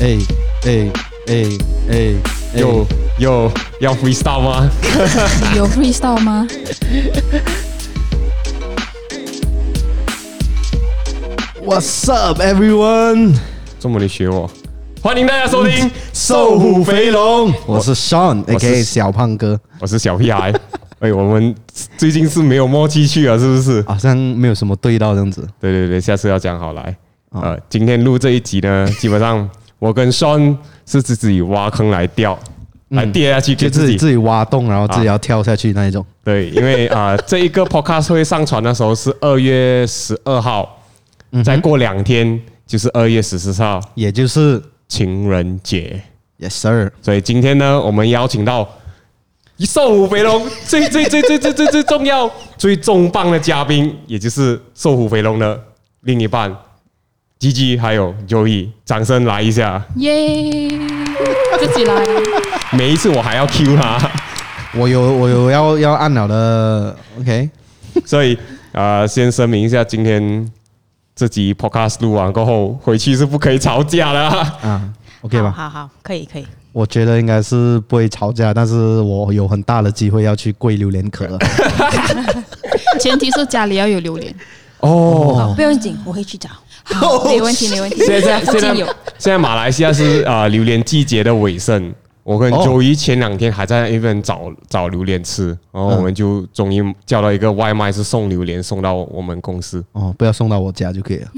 哎哎哎哎，有有要 freestyle 吗？有 freestyle 吗？What's up, everyone？这么你学我？欢迎大家收听《瘦虎肥龙，我是 Sean，我是 A.K.A 小胖哥，我是小屁孩。哎，我们最近是没有默契去了，是不是？好像没有什么对到这样子。对对对，下次要讲好来。呃，今天录这一集呢，基本上我跟 Sean 是自己挖坑来掉，来跌下去，就自己自己挖洞，然后自己要跳下去那一种。对，因为啊，这一个 Podcast 会上传的时候是二月十二号，再过两天就是二月十四号，也就是情人节。Yes sir。所以今天呢，我们邀请到瘦虎肥龙最最最最最最最重要、最重磅的嘉宾，也就是瘦虎肥龙的另一半 Gigi 还有 Joey，掌声来一下！耶！自己来。每一次我还要 Q 他，我有我有要要按了的，OK。所以啊、呃，先声明一下，今天这集 Podcast 录完过后，回去是不可以吵架的啊。啊，OK 吧？好好，可以可以。我觉得应该是不会吵架，但是我有很大的机会要去跪榴莲壳了。前提是家里要有榴莲。哦，不用紧，我会去找。好，没问题，没问题。现在现在有现在马来西亚是啊、呃、榴莲季节的尾声，我跟哦 Joey 前两天还在那边找找榴莲吃，然后我们就终于叫到一个外卖是送榴莲送到我们公司。哦，不要送到我家就可以了。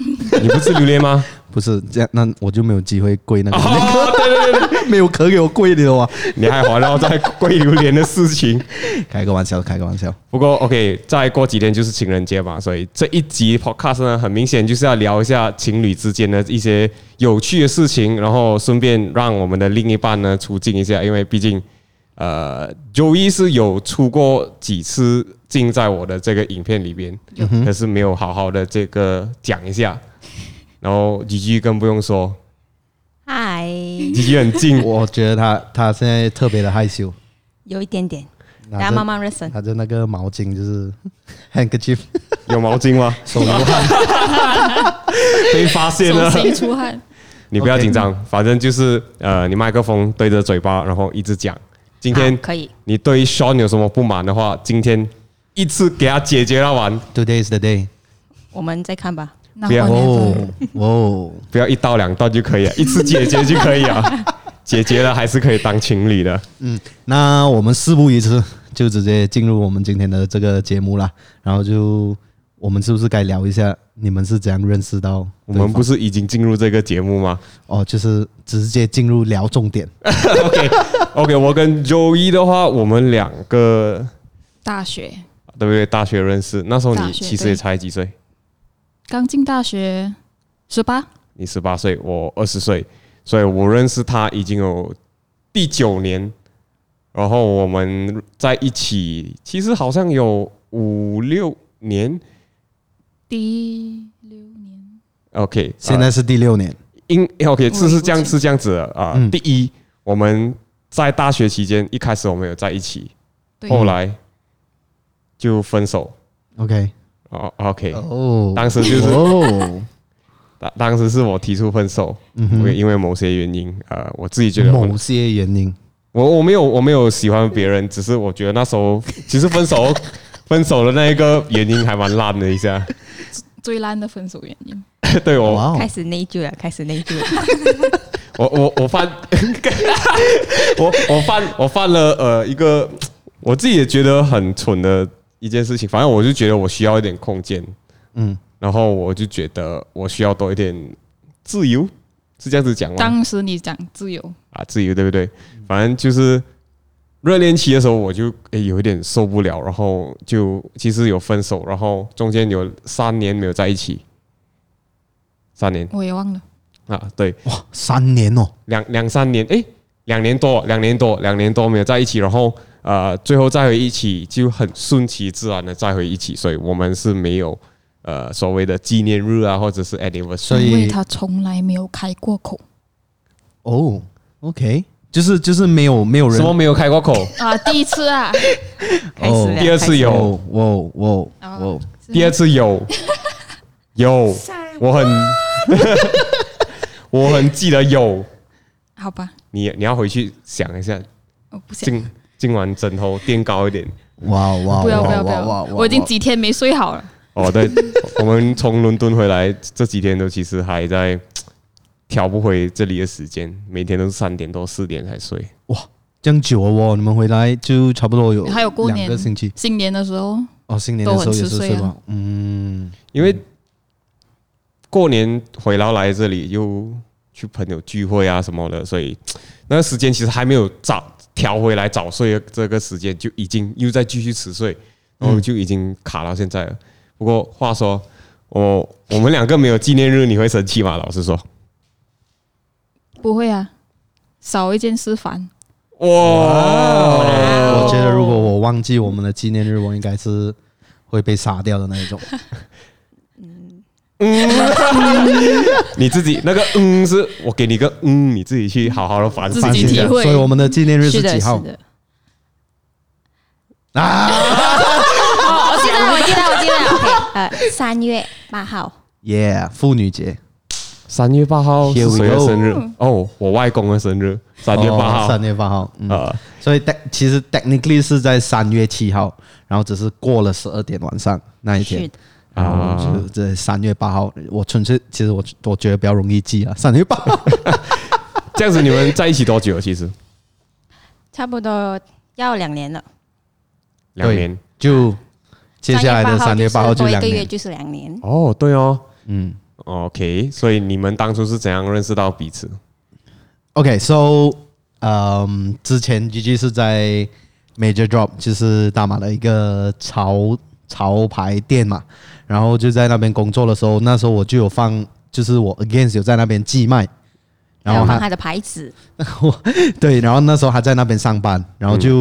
你不吃榴莲吗？不是这样，那我就没有机会跪那个，哦，对对对对，没有壳给我跪的哇！你还环绕在跪榴莲的事情。开个玩笑，开个玩笑。不过 OK，再过几天就是情人节嘛，所以这一集 Podcast 呢，很明显就是要聊一下情侣之间的一些有趣的事情，然后顺便让我们的另一半呢出镜一下，因为毕竟呃，Joey 是有出过几次镜在我的这个影片里边，可是没有好好的这个讲一下。然后 Gigi 更不用说嗨，，Gigi 很近，我觉得他他现在特别的害羞，有一点点，大拿着家慢慢热身。他的那个毛巾就是 handkerchief，有毛巾吗？手流汗。被发现了手。心出汗。你不要紧张，反正就是呃，你麦克风对着嘴巴，然后一直讲。今天好可以，你对 Sean 有什么不满的话，今天一次给他解决了完，Today is the day。我们再看吧。那不要哦哦，不要一刀两断就可以了，一次解决就可以了。解决了还是可以当情侣的。嗯那我们事不宜迟，就直接进入我们今天的这个节目啦。然后就我们是不是该聊一下你们是怎样认识到？我们不是已经进入这个节目吗哦，就是直接进入聊重点。OK OK，我跟 Joey 的话，我们两个大学对不对？大学认识，那时候你其实也才几岁？刚进大学，十八。你十八岁，我二十岁，所以我认识他已经有第九年，然后我们在一起，其实好像有五六年。第六年，OK，现在是第六年，因 OK 是是这样是这样子的啊。嗯第一，我们在大学期间一开始我们有在一起，后来就分手。OK。哦，OK，哦，当时就是哦，当当时是我提出分手，嗯因为哼，因为某些原因，呃，我自己觉得某些原因，我我没有我没有喜欢别人，只是我觉得那时候 其实分手分手的那一个原因还蛮烂的一下，最烂的分手原因。对我开始内疚了，开始内疚了。我我我犯我我犯我犯了呃一个我自己也觉得很蠢的一件事情，反正我就觉得我需要一点空间，嗯，然后我就觉得我需要多一点自由，是这样子讲吗？当时你讲自由，啊，自由对不对？反正就是热恋期的时候，我就诶有一点受不了，然后就其实有分手，然后中间有三年没有在一起，三年。我也忘了。啊，对，哇，三年哦，两两三年，诶，两年多，两年多，两年多没有在一起，然后呃，最后再回一起就很顺其自然的再回一起，所以我们是没有呃所谓的纪念日啊，或者是 anniversary，所以因为他从来没有开过口。哦，OK，就是就是没有没有人什么没有开过口？啊，第一次啊，开始了第二次有。哦，哦哦哦，第二次有。有，我很 我很记得有。好吧，你你要回去想一下，我不想，今今晚枕头垫高一点。哇哇！不要不要不要，哇哇哇我已经几天没睡好了。哦，对，我们从伦敦回来这几天都其实还在调不回这里的时间，每天都是三点多四点才睡。哇，这样久了哦！你们回来就差不多有还有过年两个星期新年的时候，哦，新年的时候也是睡啊睡吧？嗯，因为过年回来来这里又去朋友聚会啊什么的，所以 那个时间其实还没有早调回来早睡这个时间，就已经又在继续迟睡，然后就已经卡到现在了。不过话说，我我们两个没有纪念日，你会生气吗？老实说，不会啊，少一件事烦。哇，我觉得如果我忘记我们的纪念日，我应该是会被杀掉的那一种。你自己那个嗯，是我给你个嗯，你自己去好好的反省自己一下。体会所以我们的纪念日是的，几号。啊哦，我记得，我记得，我记得。呃，三月八号。？Yeah，妇女节，三月八号是谁的生日？哦，我外公的生日，三月八号。三月八号。嗯，呃，所以 tech 其实 technically 是在三月七号，然后只是过了十二点晚上那一天是。的，然后就是在三月八号，我纯粹其实我我觉得比较容易记啊，三月八号。这样子你们在一起多久？其实差不多要两年了。两年。就接下来的三月八号就两。个月就是两年。哦，对哦。嗯 OK，所以你们当初是怎样认识到彼此？，OK，so，嗯，之前 GG 是在 Major Drop，就是大马的一个潮潮牌店嘛，然后就在那边工作的时候，那时候我就有放，就是我 Against 有在那边寄卖，然后有放他的牌子，对，然后那时候他在那边上班，然后就、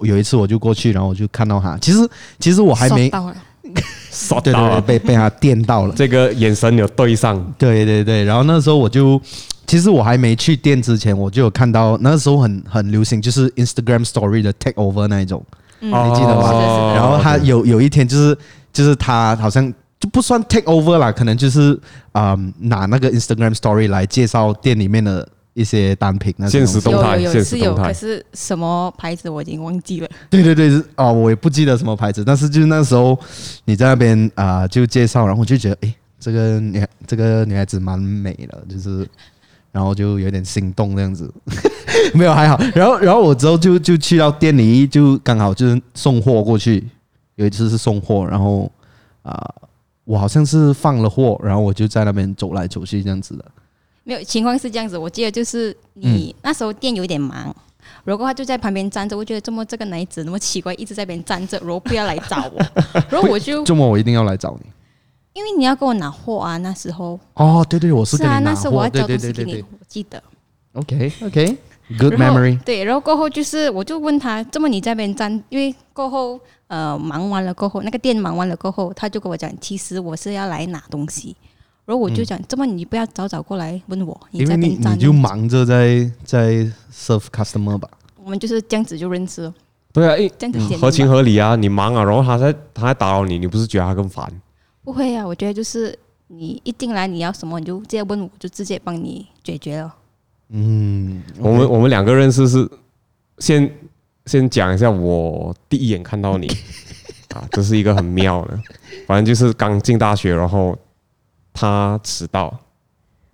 我有一次我就过去，然后我就看到他，其实其实我还没爽到了，刷对对对，到了，被被他电到了。这个眼神有对上。对对对，然后那时候我就，其实我还没去店之前，我就有看到那时候很很流行，就是 Instagram Story 的 take over 那一种，嗯，哦。你记得吗？然后他有有一天就是就是他好像就不算 take over 啦，可能就是嗯拿那个 Instagram Story 来介绍店里面的一些单品那些东西现实动态有有有是有，现实动态。可是什么牌子我已经忘记了。对对对，是哦，我也不记得什么牌子，但是就是那时候你在那边啊、呃就介绍，然后我就觉得，诶，这个女这个女孩子蛮美的，就是，然后就有点心动这样子，没有还好，然后然后我之后就就去到店里，就刚好就是送货过去，有一次是送货，然后啊、呃我好像是放了货，然后我就在那边走来走去这样子的，没有情况是这样子，我记得就是嗯。你那时候店有点忙，然后他就在旁边站着，我觉得这么这个男子那么奇怪，一直在那边站着，然后不要来找我，然后我就周末我一定要来找你。因为你要给我拿货啊，那时候。哦，对对，我是跟啊，你拿货，那时候我要对交东西给你，对对。对对我记得。，OK OK，Good 然后 memory。对，然后过后就是，我就问他，这么你在那边站，因为过后呃忙完了过后，那个店忙完了过后，他就跟我讲，其实我是要来拿东西。然后我就讲，这么你不要早早过来问我，你因为你在那边站你就忙着在在 serve customer 吧。我们就是这样子就认识了，对啊，诶，这样子简单吧合情合理啊。你忙啊，然后他在他在打扰你，你不是觉得他更烦？不会啊，我觉得就是你一进来你要什么，你就直接问我，就直接帮你解决了。嗯，我们我们两个认识是先先讲一下，我第一眼看到你。啊，这是一个很妙的，反正就是刚进大学，然后他迟到，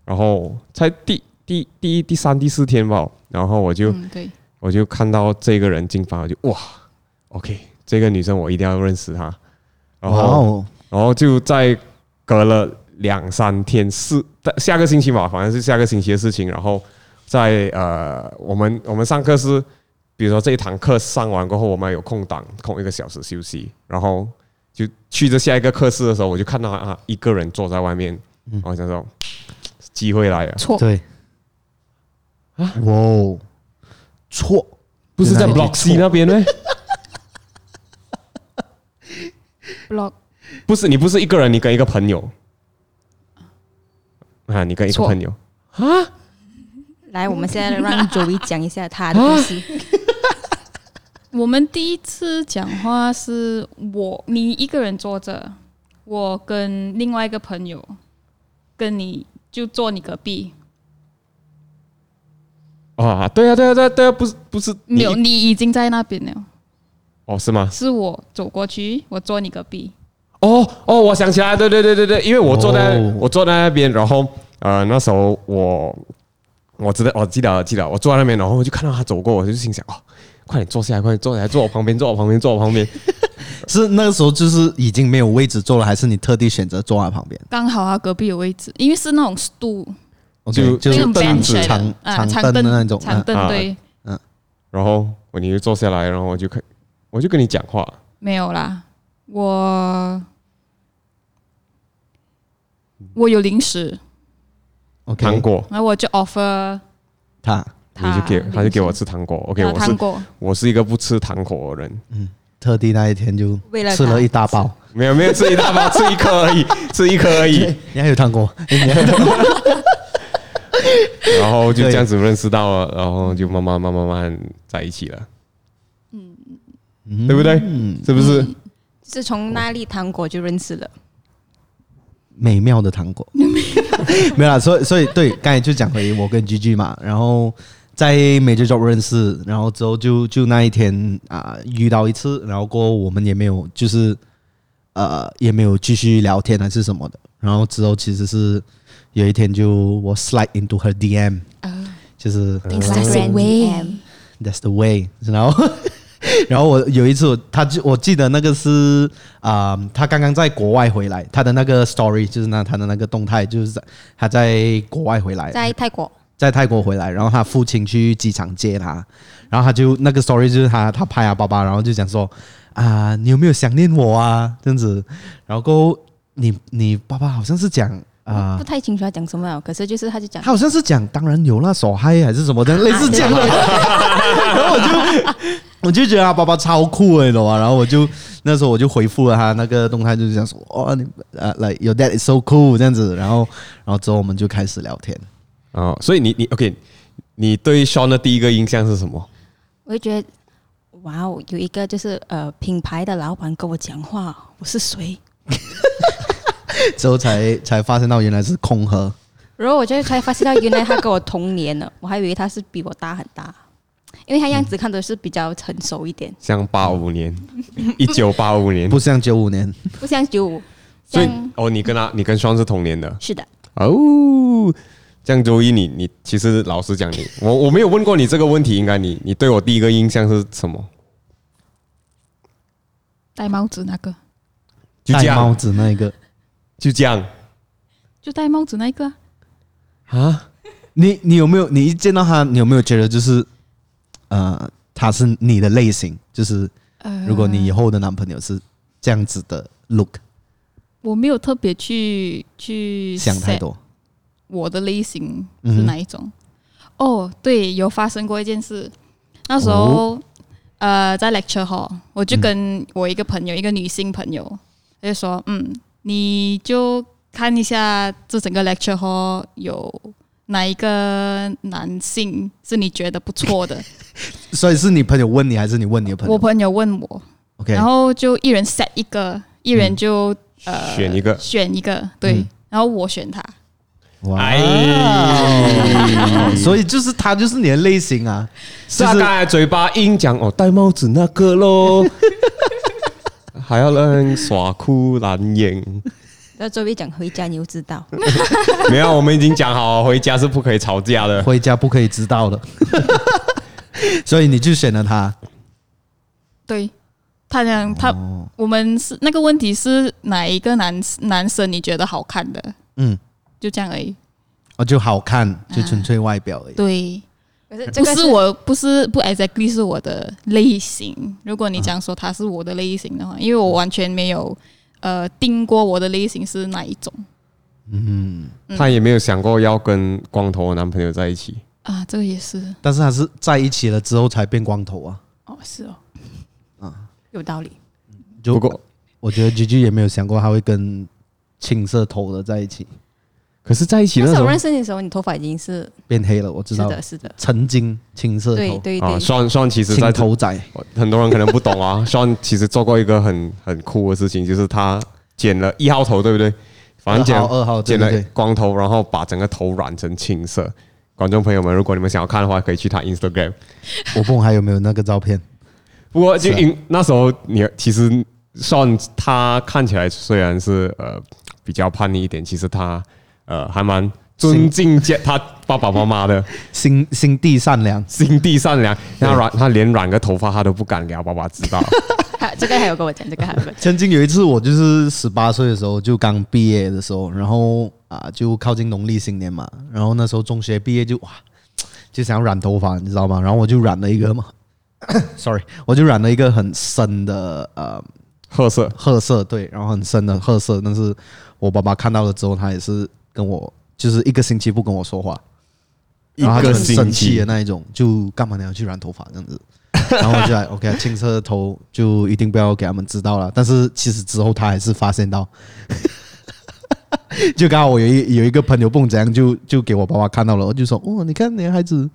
然后才第第第一第三第四天吧，然后我就、嗯，对，我就看到这个人进房，我就哇，OK，这个女生我一定要认识她，然后。哦，然后就在隔了两三天，四下个星期吧，反正是下个星期的事情。然后在呃，我们我们上课是，比如说这一堂课上完过后，我们有空档，空一个小时休息，然后就去着下一个课室的时候，我就看到啊一个人坐在外面，然后想说机会来了，错，对，啊，哇哦，错，不是在 Block C 那边呢？？Block。不是，你不是一个人，你跟一个朋友。啊，你跟一个朋友，来，我们现在让 Joey 讲一下他的故事。我们第一次讲话是我你一个人坐着，我跟另外一个朋友跟你就坐你隔壁，啊，对啊，对啊，对啊，对啊，不是不是没有，你已经在那边了，哦，是吗？是我走过去，我坐你隔壁。哦哦，我想起来，对对对对对，因为我坐在、哦、我坐在那边，然后呃那时候我我知道我记得记得我坐在那边，然后我就看到他走过，我就心想哦，快点坐下来，快点坐下来，坐我旁边，坐我旁边，坐我旁边。是那个时候就是已经没有位置坐了，还是你特地选择坐在旁边？刚好他隔壁有位置，因为是那种 stool，就就是凳子长啊长凳的那种。长凳对，嗯，然后我你就坐下来，然后我就看我就跟你讲话，没有啦，我我有零食，OK，糖果，然后我就 offer 他你就给他就给我吃糖果，OK，我是啊糖果，我是一个不吃糖果的人，嗯特地那一天就为了吃了一大包。没有没有吃一大包，吃一颗而已，吃一颗而已，你还有糖果？你还有糖果然后就这样子认识到了，然后就慢慢慢慢慢慢在一起了，嗯。对不对？嗯，是不是？是从那粒糖果就认识了。美妙的糖果，没有啦。所以所以对，刚才就讲回我跟 GG 嘛，然后在 Major Job 认识，然后之后就就那一天啊、遇到一次，然后过后我们也没有就是呃也没有继续聊天还是什么的，然后之后其实是有一天就我 slide into her DM，、就是、Instagram DM That's the way，然后 然后我有一次我，他就我记得那个是啊、呃他刚刚在国外回来，他的那个 story 就是那他的那个动态，就是在他在国外回来，在泰国，在泰国回来，然后他父亲去机场接他，然后他就那个 story 就是他他拍啊爸爸，然后就讲说啊你有没有想念我啊？这样子，然后你你爸爸好像是讲啊。不太清楚他讲什么了，可是就是他就讲他好像是讲，当然有那手嗨还是什么的，类似这样的。然后我就我就觉得他爸爸超酷诶，你懂吗？然后我就那时候我就回复了他那个动态，就是这样说，哦，你呃，like your dad is so cool 这样子。然后然后之后我们就开始聊天。哦，所以你你 OK，你对 Sean 的第一个印象是什么？我就觉得，哇哦，有一个就是呃品牌的老板跟我讲话，我是谁？之后才才发现到原来是空盒。然后我就才发现到，原来他跟我同年了，我还以为他是比我大很大，因为他样子看的是比较成熟一点，像八五年，一九八五年，不像九五年，不像九五，所以哦，你跟他，你跟 Sean 是同年的？是的，哦。这样周一你你其实老实讲你，我我没有问过你这个问题，应该你你对我第一个印象是什么？戴帽子那个，就戴帽，子那一个就这样就戴帽子那一个啊，啊？你你有没有你一见到他，你有没有觉得就是呃他是你的类型？就是呃如果你以后的男朋友是这样子的 look，我没有特别去去想太 set 多。我的类型是哪一种？哦，对，有发生过一件事。那时候，呃，在 lecture hall，我就跟我一个朋友，一个女性朋友，她就说：“嗯，你就看一下这整个 lecture hall 有哪一个男性是你觉得不错的。所以是你朋友问你，还是你问你的朋友？我朋友问我，OK，然后就一人 set 一个，一人就、呃选一个。选一个，对，嗯。然后我选他。哇。哎。哦，所以就是他就是你的类型啊，是啊，刚才嘴巴硬讲哦，戴帽子那个咯，还要让人耍哭蓝眼。然后周围讲回家你就知道，没有，我们已经讲好，回家是不可以吵架的。回家不可以知道的，所以你就选了他。对，他讲他，哦我们是那个问题是哪一个男男生你觉得好看的？嗯，就这样而已。哦，就好看，就纯粹外表而已。对，可是这个不是我不是不 exactly 是我的类型。如果你讲说他是我的类型的话，因为我完全没有呃定过我的类型是哪一种嗯，他也没有想过要跟光头的男朋友在一起。啊，这个也是但是他是在一起了之后才变光头啊。哦，是哦，啊有道理。就不过我觉得 G G 也没有想过他会跟青色头的在一起。可是在一起那时候我那时候认识你的时候，你头发已经是变黑了，我知道，是的，是的，曾经青色头，啊，对对对，算算其实在头仔，很多人可能不懂啊。算其实做过一个很很酷的事情，就是他剪了一号头，对不对？反正剪二号二号对剪了光头，然后把整个头染成青色。观众朋友们，如果你们想要看的话，可以去他 Instagram。我不懂还有没有那个照片？不过就是因那时候你其实算他看起来虽然是呃比较叛逆一点，其实他呃还蛮尊敬家他爸爸妈妈的，心心地善良，心地善良。他染他连染个头发他都不敢聊，爸爸知道。还 这个还有跟我讲，这个还 曾经有一次，我就是十八岁的时候，就刚毕业的时候，然后啊，就靠近农历新年嘛，然后那时候中学毕业就哇，就想要染头发，你知道吗？然后我就染了一个嘛，sorry，我就染了一个很深的呃褐色，褐色，对，然后很深的褐色。但是我爸爸看到了之后，他也是跟我就是一个星期不跟我说话，然后他就很生气的那一种，就干嘛你要去染头发这样子？然后我就来 OK，青色头就一定不要给他们知道了。但是其实之后他还是发现到，就刚好我有一有一个朋友蹦怎样就就给我爸爸看到了，我就说哦，你看你的孩子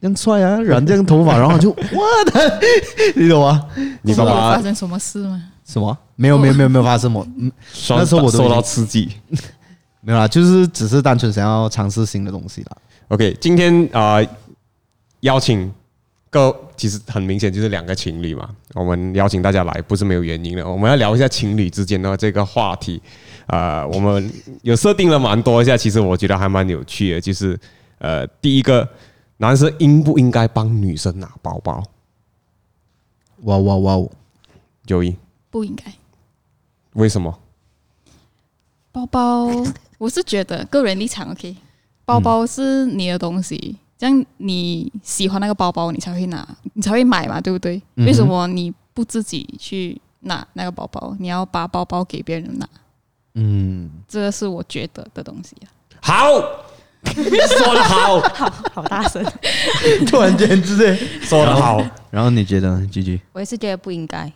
这样帅啊，染这样头发，然后就哇的，你懂吗？你爸爸发生什么事吗？什么？没有没有没有没有发生什么，嗯，那时候我都已经受到刺激。没有啦，就是只是单纯想要尝试新的东西啦。OK，今天啊、呃、邀请各其实很明显就是两个情侣嘛，我们邀请大家来不是没有原因的，我们要聊一下情侣之间的这个话题。呃，我们有设定了蛮多一下，其实我觉得还蛮有趣的，就是呃，第一个，男生应不应该帮女生拿包包？哇哇哇！九一，不应该。为什么？包包，我是觉得个人立场 OK，包包是你的东西，这样你喜欢那个包包，你才会拿，你才会买嘛，对不对？嗯哼为什么你不自己去拿那个包包，你要把包包给别人拿？嗯，这个是我觉得的东西啊。好，说的好，好好大声，突然间之间说的好。然后你觉得，G G？我也是觉得不应该，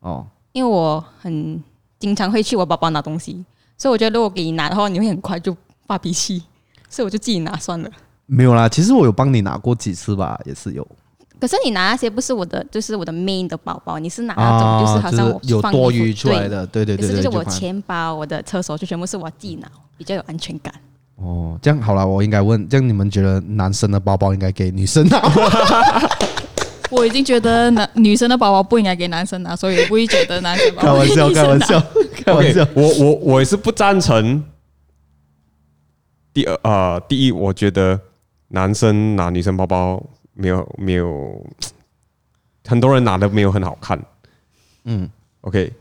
哦，因为我很经常会去我包包拿东西，所以我觉得如果给你拿的话，你会很快就发脾气，所以我就自己拿算了。没有啦，其实我有帮你拿过几次吧，也是有。可是你拿那些不是我的，就是我的 main 的包包，你是拿那种就是好像有多余出来的，对对对对，可是就是我钱包、我的厕所就全部是我自己拿，比较有安全感。哦，这样好了，我应该问，这样你们觉得男生的包包应该给女生拿吗？我已经觉得男女生的包包不应该给男生拿，所以我不会觉得男生包包开玩笑，开玩笑，开玩 OK，笑。我我我也是不赞成。第二呃，第一，我觉得男生拿女生包包没有没有，很多人拿的没有很好看。嗯，OK，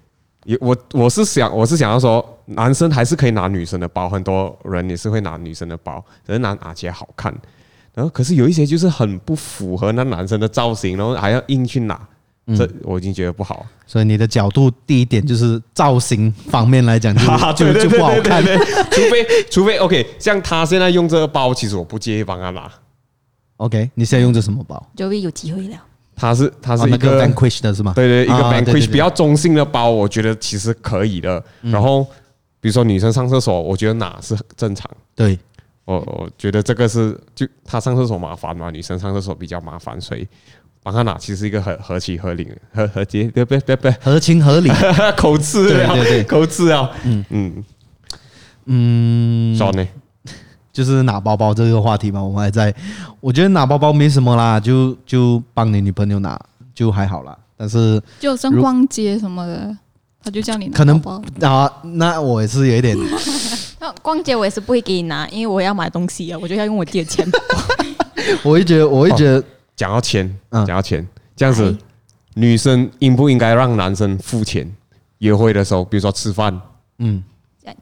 也我我是想我是想要说，男生还是可以拿女生的包，很多人也是会拿女生的包，只是拿拿起来好看。然后可是有一些就是很不符合那男生的造型，然后还要硬去拿，这我已经觉得不好。所以你的角度，第一点就是造型方面来讲就，就就就不好看。对对对对除非除非 OK，像他现在用这个包，其实我不介意帮他拿。OK，你现在用这什么包？就会有机会了。他是他是一个,、个 Vanquish 的是吗？对对，一个啊对对 Vanquish 对比较中性的包，我觉得其实可以的。然后比如说女生上厕所，我觉得拿是正常。对，我我觉得这个是就他上厕所麻烦嘛，女生上厕所比较麻烦，所以帮他拿其实是一个合合情合理、合合节，对不对？不不合情合理。口吃了，对对对口吃啊，嗯嗯，嗯，爽呢。就是拿包包这个话题嘛，我们还在。我觉得拿包包没什么啦，就就帮你女朋友拿就还好啦。但是就像逛街什么的，他就叫你拿可能包包。啊，那我也是有一点，那逛街我也是不会给你拿，因为我要买东西啊，我就要用我自己的钱包。我会觉得，我会觉得，讲到钱，嗯讲到钱，这样子，女生应不应该让男生付钱？约会的时候，比如说吃饭，嗯，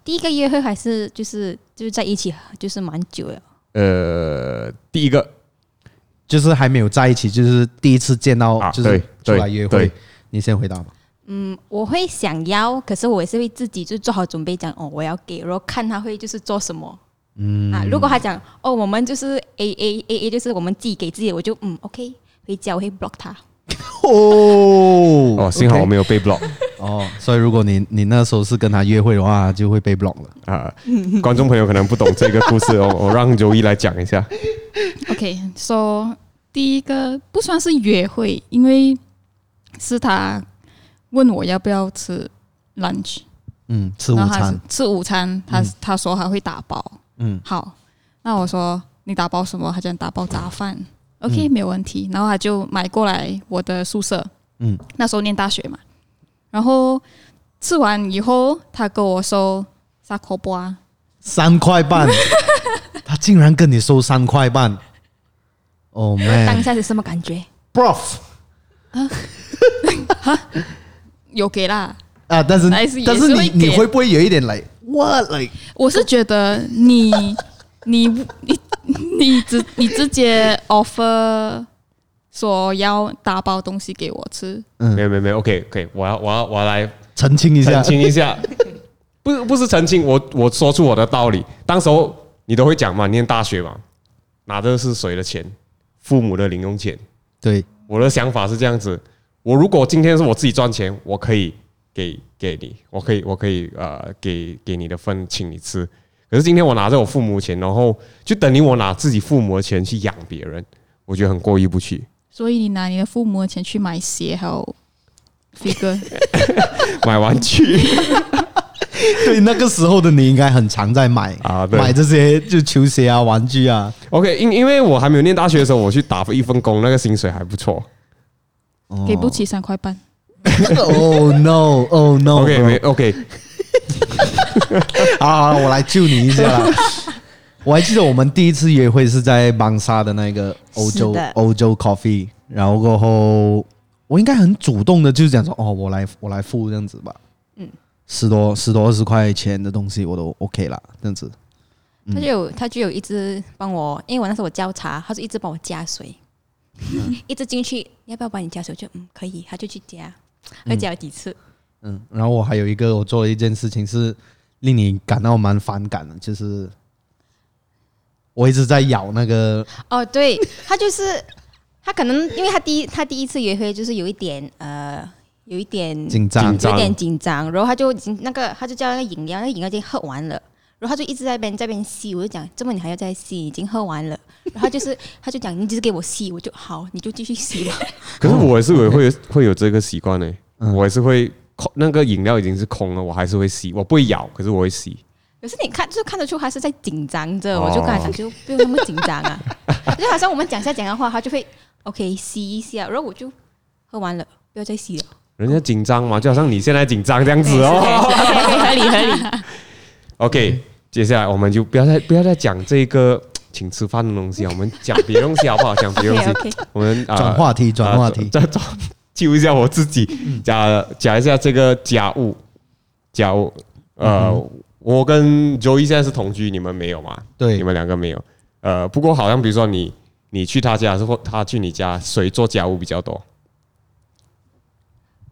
第一个约会还是就是就是在一起，就是蛮久了。呃，第一个就是还没有在一起，就是第一次见到啊，就是对出来约会对。你先回答吧。嗯，我会想要，可是我也是会自己就做好准备讲，哦，我要给，然后看他会就是做什么。嗯啊，如果他讲哦，我们就是 A A A A，就是我们自己给自己，我就嗯 OK，回家我会 block 他。哦哦，幸好我没有被 block。哦，所以如果你你那时候是跟他约会的话，就会被 block 了。啊，观众朋友可能不懂这个故事 哦，我让周一来讲一下。OK，so、第一个不算是约会，因为是他问我要不要吃 lunch，嗯，吃午餐，吃午餐，他、嗯、他说他会打包，嗯，好，那我说你打包什么？他讲打包杂饭，OK，、嗯、没有问题，然后他就买过来我的宿舍，嗯，那时候念大学嘛，然后吃完以后，他跟我收三块半，三块半。他竟然跟你收三块半，Oh man！当下是什么感觉？Prof，有给啦啊，但是但是你你会不会有一点 like what like？我是觉得你 你你你直你直接 offer 说要打包东西给我吃，嗯，没有没有没有，OK OK，我要我要我要来澄清一下，澄清一下，不不是澄清，我我说出我的道理，当时候。你都会讲嘛？念大学嘛，拿的是谁的钱？父母的零用钱。对，我的想法是这样子：我如果今天是我自己赚钱，我可以给给你，我可以我可以呃给给你的份请你吃。可是今天我拿着我父母的钱，然后就等于我拿自己父母的钱去养别人，我觉得很过意不去。所以你拿你的父母的钱去买鞋还有 figure，买玩具。对，那个时候的你应该很常在买啊，买这些就球鞋啊、玩具啊。OK，因因为我还没有念大学的时候，我去打一份工，那个薪水还不错，给不起三块半。Oh no！Oh no！OK，没 OK。好好，我来救你一下。我还记得我们第一次约会是在邦沙的那个欧洲欧洲 coffee，然后过后我应该很主动的，就是讲说哦，我来我来付这样子吧。嗯。十多十多二十块钱的东西我都 OK 啦，这样子。他就有他就有一直帮我，因为我那时候我叫茶，他就一直帮我加水，嗯、一直进去，要不要帮你加水？就嗯可以，他就去加，他加了几次嗯。嗯，然后我还有一个我做了一件事情是令你感到蛮反感的，就是我一直在咬那个。哦，对，他就是 他可能因为他第一他第一次约会就是有一点呃。有一点紧张，有点紧张，然后他就已经那个，他就叫那个饮料，那个饮料已经喝完了，然后他就一直在边在边吸，我就讲，这么你还要再吸？已经喝完了，然后就是 他就讲，你只是给我吸，我就好，你就继续吸吧。可是我也是会会会有这个习惯呢，我也是会空那个饮料已经是空了，我还是会吸，我不会咬，可是我会吸。可是你看，就看得出他是在紧张着，我就跟他讲，就不用那么紧张啊，就好像我们讲下讲的话，他就会 OK 吸一下，然后我就喝完了，不要再吸了。人家紧张嘛，就好像你现在紧张这样子哦。合理合理。OK，接下来我们就不要再不要再讲这个请吃饭的东西，我们讲别的东西好不好？讲别的东西，我们转话题，转话题，再转救一下我自己，讲讲一下这个家务。家务，呃，我跟 Joey 现在是同居，你们没有吗？对，你们两个没有。呃，不过好像比如说你你去他家，还是或他去你家，谁做家务比较多？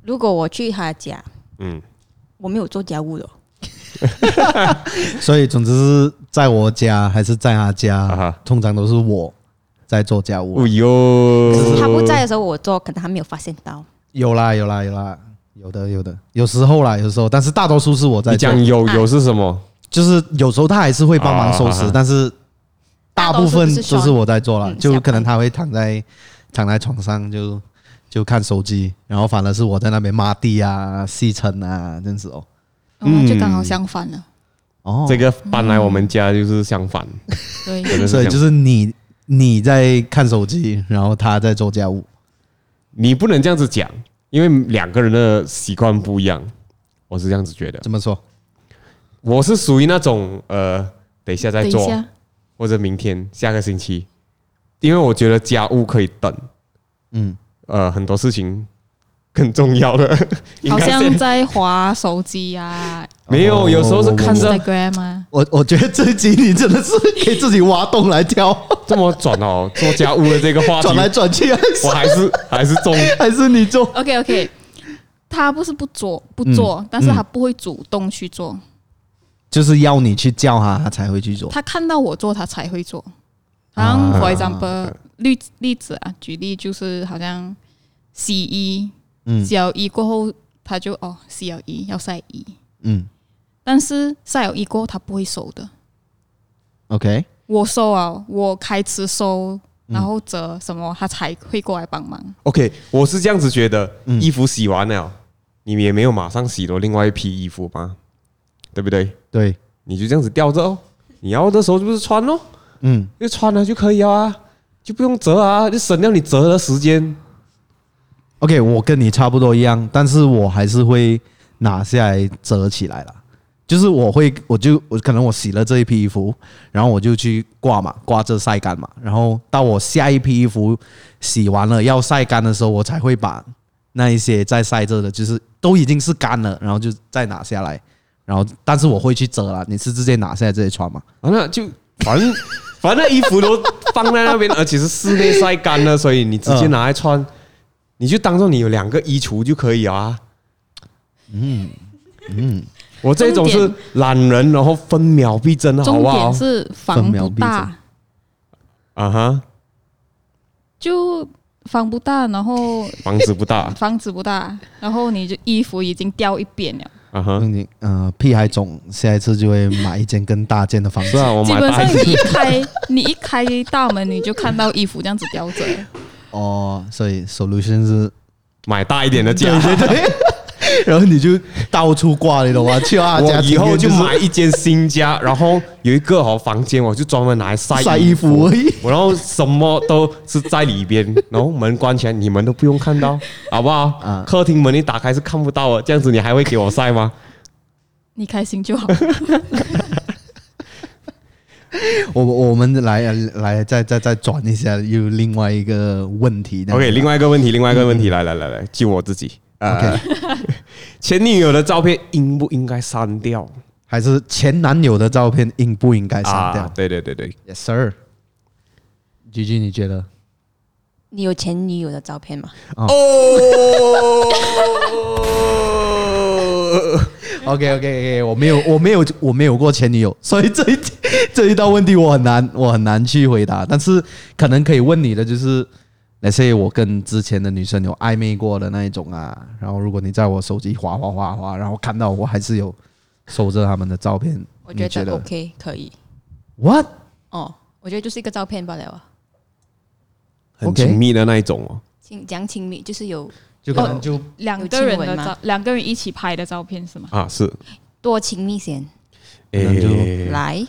如果我去他家，嗯，我没有做家务的，所以总之是在我家还是在他家，啊、通常都是我在做家务。哎呦，只是他不在的时候我做，可能还没有发现到。有啦有啦有啦，有的有的，有时候啦有时候，但是大多数是我在做。讲有有是什么？就是有时候他还是会帮忙收拾，啊、但是大部分都是我在做了，就可能他会躺在躺在床上就。就看手机，然后反而是我在那边抹地啊、吸尘啊，这样子哦。嗯，就刚好相反了。哦，这个搬来我们家就是相反。对，所以就是你你在看手机，然后他在做家务。你不能这样子讲，因为两个人的习惯不一样。我是这样子觉得。怎么说？我是属于那种呃，等一下再做，或者明天、下个星期，因为我觉得家务可以等。嗯。呃，很多事情更重要的，好像在划手机啊。没有，有时候是看着。我我觉得这一集你真的是可以自己挖洞来跳，这么转哦，做家务的这个话题 转来转去，我还是还是中，还是你做。OK OK，他不是不做不做，但是他不会主动去做，就是要你去叫他，他才会去做。他看到我做，他才会做。好像 for example 例例子啊，举例就是好像洗衣，洗了衣过后他就哦洗了衣要晒衣，嗯但是晒了衣过后他不会收的。，OK，我收啊，我开始收，然后折什么，他才会过来帮忙。OK，我是这样子觉得，嗯衣服洗完了，你们也没有马上洗了另外一批衣服吧？对不对？对，你就这样子吊着哦，你要的时候就是穿咯，嗯就穿了就可以了啊，就不用折啊，就省掉你折的时间。，OK，我跟你差不多一样，但是我还是会拿下来折起来了。就是我会，我就我可能我洗了这一批衣服，然后我就去挂嘛，挂着晒干嘛，然后到我下一批衣服洗完了要晒干的时候，我才会把那一些在晒着的，就是都已经是干了，然后就再拿下来，然后但是我会去折了。你是直接拿下来直接穿吗？啊，那就反正 反正衣服都放在那边，而且是室内晒干了，所以你直接拿来穿，你就当做你有两个衣橱就可以啊。嗯嗯，我这种是懒人，然后分秒必争，好重不好点？是房不大，啊哈，就房不大，然后房子不大，房子不大，然后你就衣服已经掉一边了。啊哈，你呃，屁孩总下一次就会买一间更大间的房子是。啊，我基买大一本上你一点。开你一开大门，你就看到衣服这样子吊着。哦，所以 solution 是买大一点的家，对对对，然后你就到处挂，你懂吗？去他 我家以后就买一间新家，然后有一个好房间，我就专门拿来晒晒衣服。然后什么都是在里边，然后门关起来，你们都不用看到，好不好？啊客厅门一打开是看不到的，这样子你还会给我晒吗？你开心就好。我我们来来再再再转一下，又另外一个问题。OK，另外一个问题，另外一个问题，来来来来，就我自己。呃 OK 前女友的照片应不应该删掉？还是前男友的照片应不应该删掉、啊对对对对，y e s sir。G G，你觉得？你有前女友的照片吗？哦。OK OK OK，我没有我没有我没有过前女友，所以这一这一道问题我很难我很难去回答。但是可能可以问你的就是，那些我跟之前的女生有暧昧过的那一种啊。然后如果你在我手机滑滑滑滑，然后看到我还是有收着他们的照片，我觉得你觉得 OK 可以 What？哦，我觉得就是一个照片罢了啊。很亲密的那一种哦。亲讲亲密就是有就可能就两个人的照，两个人一起拍的照片是吗？啊，是，多亲密先那就诶，来，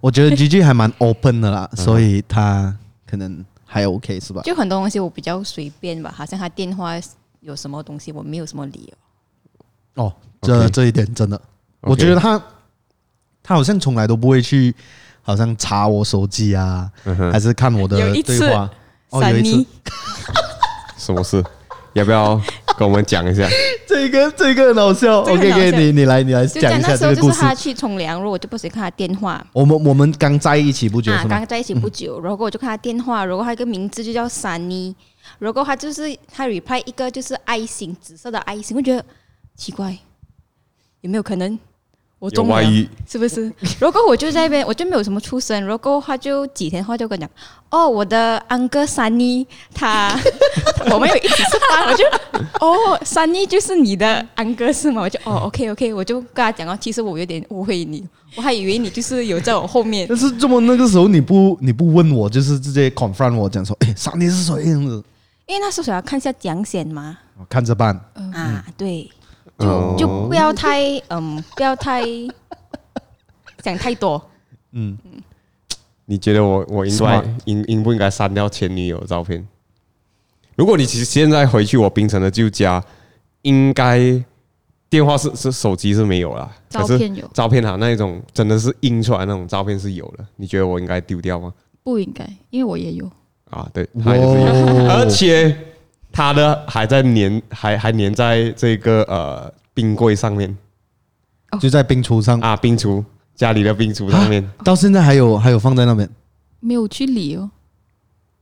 我觉得 G G 还蛮 open 的啦，所以他可能还 OK 是吧？就很多东西我比较随便吧，好像他电话有什么东西我没有什么理由。哦，这 OK 这一点真的我觉得他他好像从来都不会去，好像查我手机啊，嗯哼还是看我的有一次对话。哦，有一次，什么事？要不要跟我们讲一下？这个这个很好笑。这个 OK 很好 OK，笑你你来你来就讲一下讲那时候这个故事。就是他去冲凉，然后我就不时看他电话我们我们刚在一起不久啊，是吗刚？在一起不久，然后我就看他电话，然后他一个名字就叫珊妮，然后他就是他 reply 一个就是爱心，紫色的爱心，我觉得奇怪，有没有可能我有中了？外遇？是不是？如果我就在那边，我就没有什么出声。如果他就几天后就跟我讲，哦，我的安哥珊妮，他 我们有一起吃饭，我就哦，珊妮就是你的安哥是吗？我就哦，OK OK，我就跟他讲哦，其实我有点误会你，我还以为你就是有在我后面但是这么那个时候你不你不问我，就是直接 confront 我讲说，哎，珊妮是谁这样子？因为那时候想要看一下奖险嘛，我看着办。啊，对，哦就就不要太嗯，不要太想太多。嗯，你觉得我我应该应应不应该删掉前女友的照片？如果你其实现在回去我槟城的旧家，应该电话是是手机是没有啦，照片有，照片啊那一种真的是印出来那种照片是有的。你觉得我应该丢掉吗？不应该，因为我也有。啊，对，他也是有，哦而且他的还在粘，还还粘在这个呃冰柜上面。就在冰橱上，啊，冰橱家里的冰橱上面。到现在还有还有放在那边。没有去理哦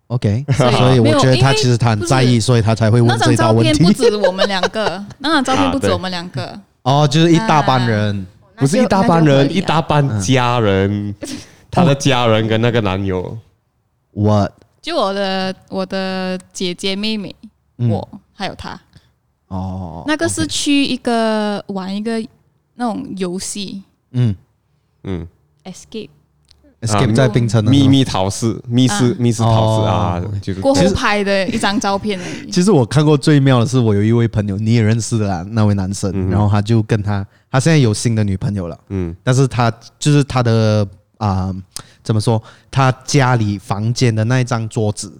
，OK，所以所以我觉得他其实他很在意，所以他才会那问这道问照片不题。止我们两个，那张照片不止我们两个，哦，就是一大班人。不是一大班人，一大班。家人，他的家人跟那个男友，我就我的我的姐姐妹妹，嗯我还有他，哦，那个是去一个玩一个那种游戏。嗯。嗯，escape，escape 在冰城的秘密逃室、密室、啊。密室逃室啊哦，就是过后拍的一张照片而已。其实我看过最妙的是，我有一位朋友，你也认识的啦，那位男生，嗯然后他就跟他，他现在有新的女朋友了，嗯。但是他就是他的啊、怎么说？他家里房间的那一张桌子，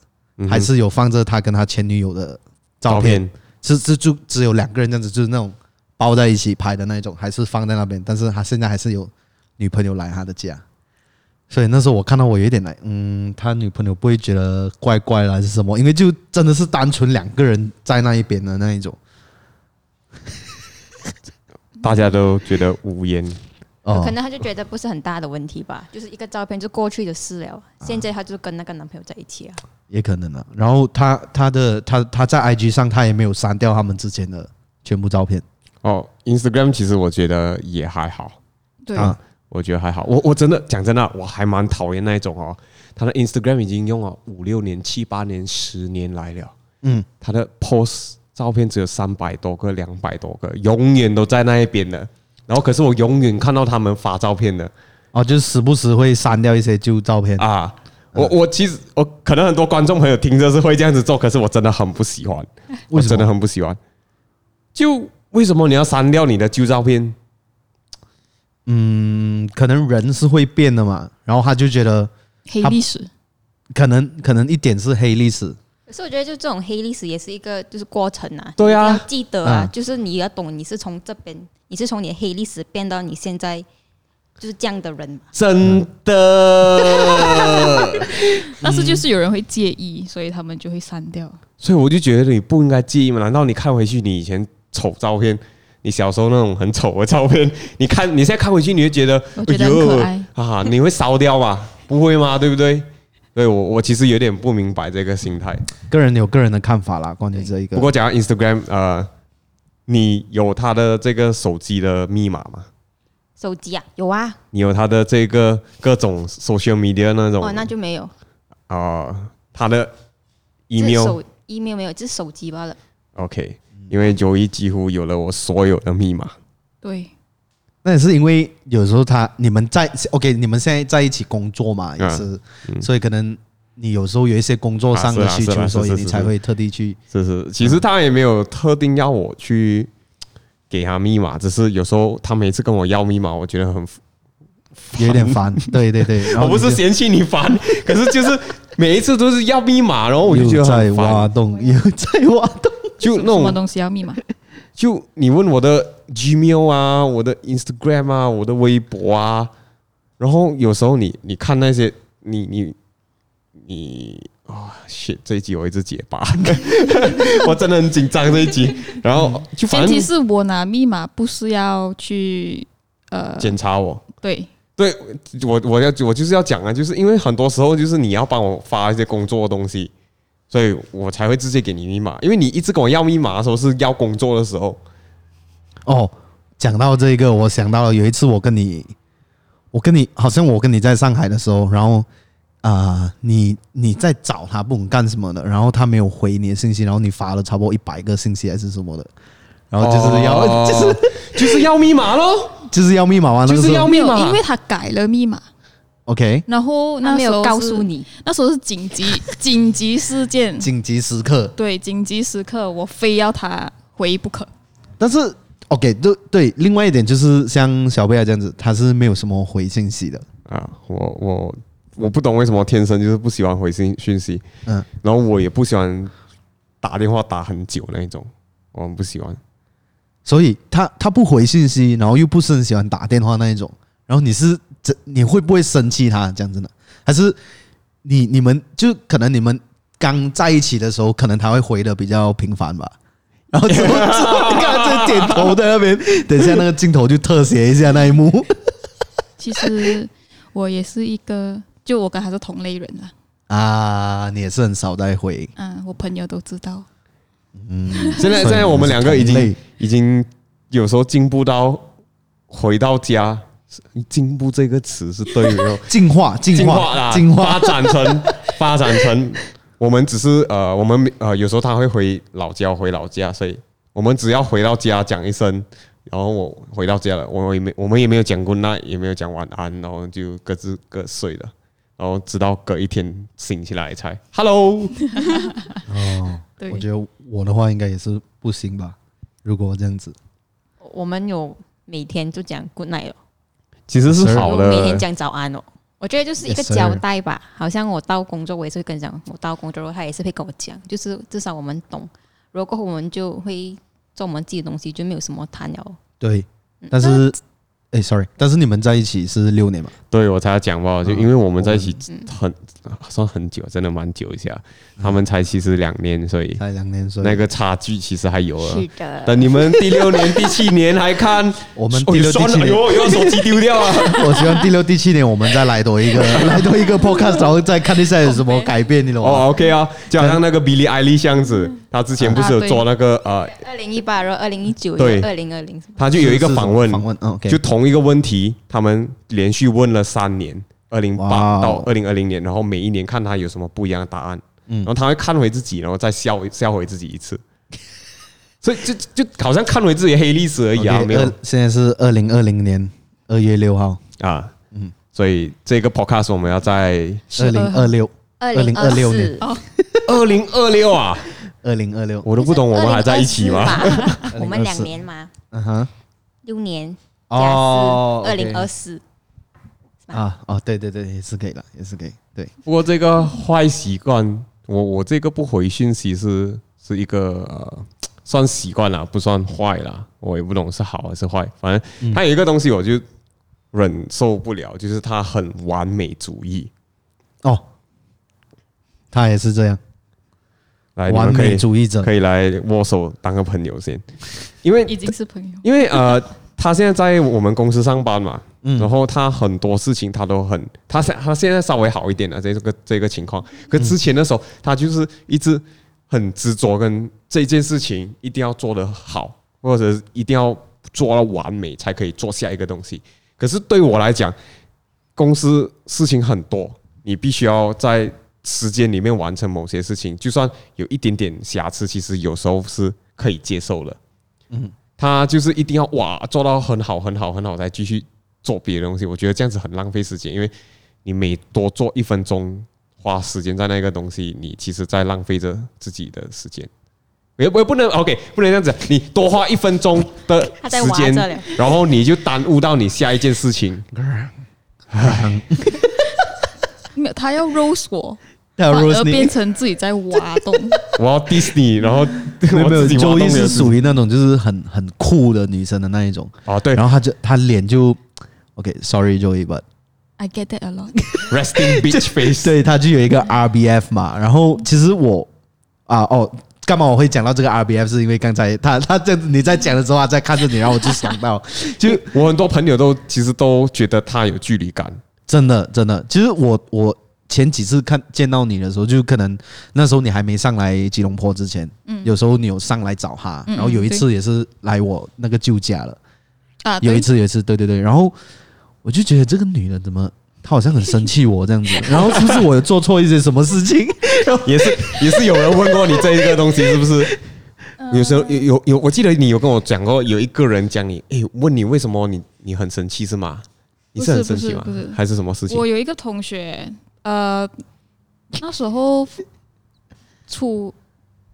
还是有放着他跟他前女友的照片，是是就只有两个人这样子，就是那种包在一起拍的那种，还是放在那边，但是他现在还是有女朋友来他的家，所以那时候我看到我有一点来，嗯，他女朋友不会觉得怪怪的还是什么？因为就真的是单纯两个人在那一边的那一种。大家都觉得无言。哦可，能他就觉得不是很大的问题吧，就是一个照片就过去的事了。现在他就跟那个男朋友在一起啊。也可能啊。然后他他的他他在 IG 上他也没有删掉他们之前的全部照片哦，Instagram 其实我觉得也还好，对，啊。我觉得还好。我我真的讲真的，我还蛮讨厌那一种哦，他的 Instagram 已经用了五六年、七八年、十年来了，嗯，他的 post 照片只有三百多个、两百多个，永远都在那一边的。然后可是我永远看到他们发照片的哦，就是时不时会删掉一些旧照片。啊。我我其实我可能很多观众朋友听着是会这样子做，可是我真的很不喜欢，我真的很不喜欢。就为什么你要删掉你的旧照片？嗯，可能人是会变的嘛，然后他就觉得黑历史。可能可能一点是黑历史。可是我觉得就这种黑历史也是一个就是过程啊，对啊你要记得啊，嗯就是你要懂你是从这边，你是从你的黑历史变到你现在就是这样的人嘛。真的，但是就是有人会介意，所以他们就会删掉。所以我就觉得你不应该介意嘛？难道你看回去你以前丑照片，你小时候那种很丑的照片，你看你现在看回去，你会觉得我觉得很可爱哎啊，你会烧掉吗？不会吗？对不对？对我我其实有点不明白这个心态。个人有个人的看法啦，关于这一个。不过讲到 Instagram，呃，你有他的这个手机的密码吗？手机啊，有啊，你有他的这个各种 social media 那种哦，那就没有啊，他的 email email 没有，就是手机罢了。OK，因为九一几乎有了我所有的密码。对，那也是因为有时候他你们在 OK，你们现在在一起工作嘛，也是，所以可能你有时候有一些工作上的需求，啊啊啊所以你才会特地去。是是，其实他也没有特定要我去给他密码，只是有时候他每次跟我要密码，我觉得很，有点烦，对对对。我不是嫌弃你烦，可是就是每一次都是要密码，然后我就觉得在。挖洞，又在挖洞。就那种，什么东西要密码？就你问我的 Gmail 啊，我的 Instagram 啊，我的微博啊，然后有时候你你看那些，你你你啊、shit，这一集我一直结巴，我真的很紧张这一集。然后前提是我拿密码不是要去呃，检查我。对，对我，我要我就是要讲啊，就是因为很多时候就是你要帮我发一些工作的东西，所以我才会直接给你密码。因为你一直跟我要密码的时候是要工作的时候，哦，讲到这个，我想到了有一次我跟你，我跟你好像我跟你在上海的时候，然后啊、呃你你在找他不管干什么的，然后他没有回你的信息，然后你发了差不多一百个信息还是什么的，然后就是要、哦就是就是要密码喽。就是要密码啊，那个就是时候。要密码，因为他改了密码，OK。然后他没有那时候告诉，你，那时候是紧急 紧急事件，紧急时刻，对，紧急时刻我非要他回不可。但是 OK 对对，另外一点就是像小贝啊这样子，他是没有什么回信息的，啊，我我我不懂为什么天生就是不喜欢回信讯息，嗯嗯，然后我也不喜欢打电话打很久那一种，我很不喜欢。所以他他不回信息，然后又不是很喜欢打电话那一种，然后你是这你会不会生气他这样子呢？还是你你们就可能你们刚在一起的时候，可能他会回的比较频繁吧？然后之后之后你看这点头在那边，等一下那个镜头就特写一下那一幕。其实我也是一个，就我跟他是同类人啊，啊，你也是很少在回，嗯，我朋友都知道。嗯，现在现在我们两个已经已经有时候进步到回到家，进步这个词是对的哦。进化进进化进化发展成发展成，我们只是呃，我们呃有时候他会回老家，回老家，所以我们只要回到家讲一声，然后我回到家了，我也没我们也没有讲 good night，也没有讲晚安，然后就各自各睡了，然后直到隔一天醒起来才 hello。哦，对我觉得我的话应该也是不行吧。如果这样子，我们有每天就讲 good night 哦，其实是好的，每天讲早安哦。我觉得就是一个.交代吧，好像我到工作，我也是会跟你讲，我到工作后，他也是会跟我讲，就是至少我们懂。如果我们就会做我们自己的东西，就没有什么谈了。对，但是，哎，sorry，但是你们在一起是六年嘛？对我才要讲吧，就因为我们在一起嗯很算很久，真的蛮久一下，他们才其实两年，所以才两年，所以那个差距其实还有啊。是的，等你们第六年、第七年还看，我们第六、年，哎呦，又要手机丢掉了。我希望第六、第七年我们再来多一个，来多一个 podcast，然后再看一下有什么改变，你懂吗？哦，OK 啊，就好像那个 Billie Eilish 这样子，他之前不是有做那个呃，二零一八，然后二零一九，对。二零二零，他就有一个访问，访问，嗯，OK，就同一个问题，他们连续问了三年，二零八到二零二零年，然后每一年看他有什么不一样的答案，嗯。然后他会看回自己，然后再笑笑回自己一次，所以就就好像看回自己黑历史而已啊没有。二现在是二零二零年二月六号，啊，嗯，所以这个 podcast 我们要在二零二六，二零二六年，二零二六啊，二零二六，我都不懂我们还在一起吗？我们两年吗，嗯哼，六年加哦四，二零二四。啊哦，对对对，也是可以了，也是可以，对，不过这个坏习惯，我我这个不回信息是是一个呃算习惯啦，不算坏啦，我也不懂是好还是坏，反正他有一个东西我就忍受不了，就是他很完美主义。哦，他也是这样，来，你完们可以美主义者可，以来握手当个朋友先，因为已经是朋友。因为呃，他现在在我们公司上班嘛，嗯然后他很多事情他都很，他现他现在稍微好一点了，这个这个情况。可之前的时候，他就是一直很执着，跟这件事情一定要做得好，或者一定要做到完美才可以做下一个东西。可是对我来讲，公司事情很多，你必须要在时间里面完成某些事情，就算有一点点瑕疵，其实有时候是可以接受的。他就是一定要哇做到很好很好很好才继续做别的东西，我觉得这样子很浪费时间，因为你每多做一分钟花时间在那个东西，你其实在浪费着自己的时间。也也不能 OK，不能这样子，你多花一分钟的时间然后你就耽误到你下一件事情。没有，他要 rose 我，他反 Rose 你而变成自己在挖洞。我要 Disney，然后 没有没有，我没有自己属于那种就是很很酷的女生的那一种，哦对然后她就她脸就 OK，sorry Joey，but I get that a lot。，resting bitch face，对，她就有一个 RBF 嘛，然后其实我啊哦，干嘛我会讲到这个 RBF？是因为刚才她她这样子你在讲的时候，他在看着你，然后我就想到，就我很多朋友都其实都觉得她有距离感。真的真的，其实我我前几次看见到你的时候，就可能那时候你还没上来吉隆坡之前，嗯有时候你有上来找他，嗯然后有一次也是来我那个旧家了。啊，有一次有一次，对对对，然后我就觉得这个女人怎么，她好像很生气我这样子，然后是不是我有做错一些什么事情？也是也是有人问过你这一个东西是不是？有时候有有有，我记得你有跟我讲过，有一个人讲你，诶，问你为什么你你很生气是吗？你是很生气吗不是不是不？是还是什么事情我？有一个同学，呃，那时候初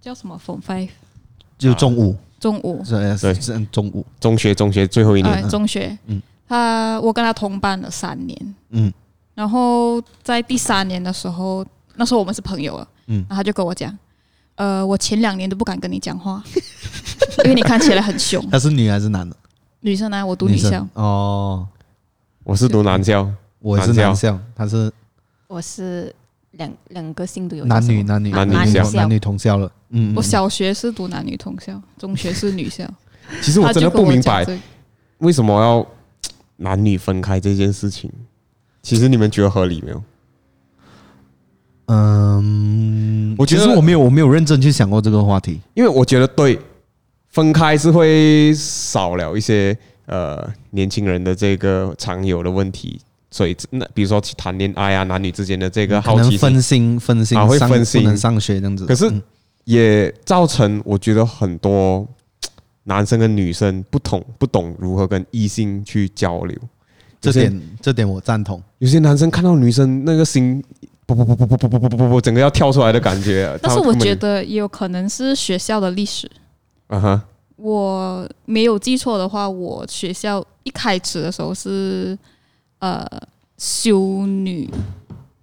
叫什么？Form Five 就中午，中午，是对。是是中午，中学中学最后一哎，年，中学，嗯。他我跟他同班了三年，嗯。然后在第三年的时候，那时候我们是朋友了，嗯。然后他就跟我讲，呃，我前两年都不敢跟你讲话，因为你看起来很凶。他是女还是男的？女生呢，我读女校，哦，我是读男校，我也是男校，他是我是两两个姓都有男女男女男女男校男女同校了。嗯，嗯我小学是读男女同校，中学是女校。其实我真的不明白为什么要 男女分开这件事情。其实你们觉得合理没有？嗯，我觉得我没有我没有认真去想过这个话题。因为我觉得对，分开是会少了一些呃年轻人的这个常有的问题，所以那比如说去谈恋爱啊，男女之间的这个好奇心分，心分心啊会分心不能上学这样子。可是嗯也造成我觉得很多男生跟女生不同，不懂如何跟异性去交流。这点这点我赞同。有些男生看到女生那个心，不不不不不不不不不不，整个要跳出来的感觉。但是我觉得，得也有可能是学校的历史。啊哈，我没有记错的话，我学校一开始的时候是呃修女，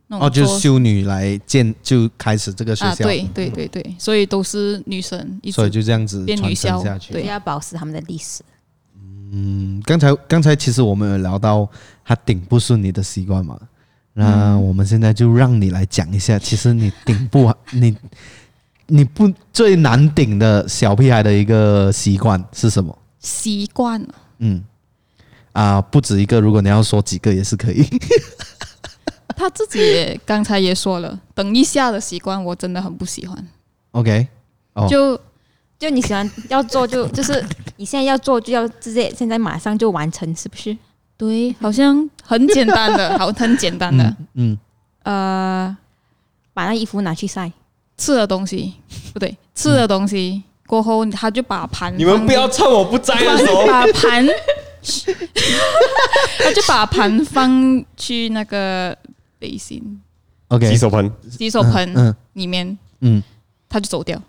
哦，就是修女来建就开始这个学啊，校，对对对对，所以都是女生，一所以就这样子变女传承校下去。对要保持他们的历史。嗯，刚才刚才其实我们有聊到他顶不顺你的习惯嘛，那我们现在就让你来讲一下，其实你顶不 你你不最难顶的小屁孩的一个习惯是什么？习惯。嗯，啊，不止一个，如果你要说几个也是可以。他自己也刚才也说了，等一下的习惯我真的很不喜欢。OK，哦就就你喜欢要做就 就是你现在要做就要直接现在马上就完成，是不是？对，好像很简单的，好，很简单的，嗯，呃，把那衣服拿去晒，吃的东西不对，吃的东西过后他就把盘你们不要趁我不在的时候把盘，他就把盘放去那个背心 OK，洗手盆，洗手盆嗯里面，嗯，他就走掉。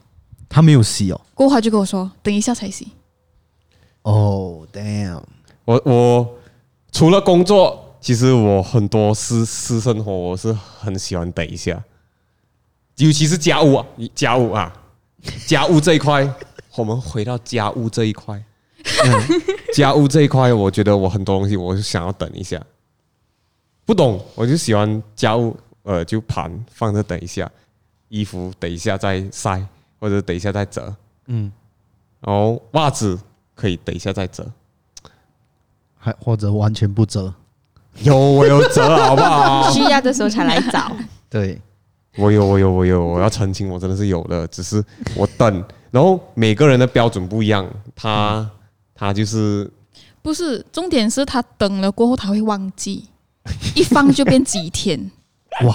他没有洗哦。过后他就跟我说，等一下才洗。哦、oh,，damn，我我除了工作，其实我很多私私生活我是很喜欢等一下，尤其是家务啊，家务啊，家务这一块，我们回到家务这一块，家务这一块，我觉得我很多东西我是想要等一下，不懂我就喜欢家务，呃，就盘放着等一下，衣服等一下再晒，或者等一下再折，嗯，然后袜子可以等一下再折。还或者完全不折。有我有折，好不好？需要的时候才来找。对，我有我有我有，我要澄清，我真的是有的，只是我等。然后每个人的标准不一样，他他就是不是，重点是他等了过后他会忘记，一放就变几天。哇，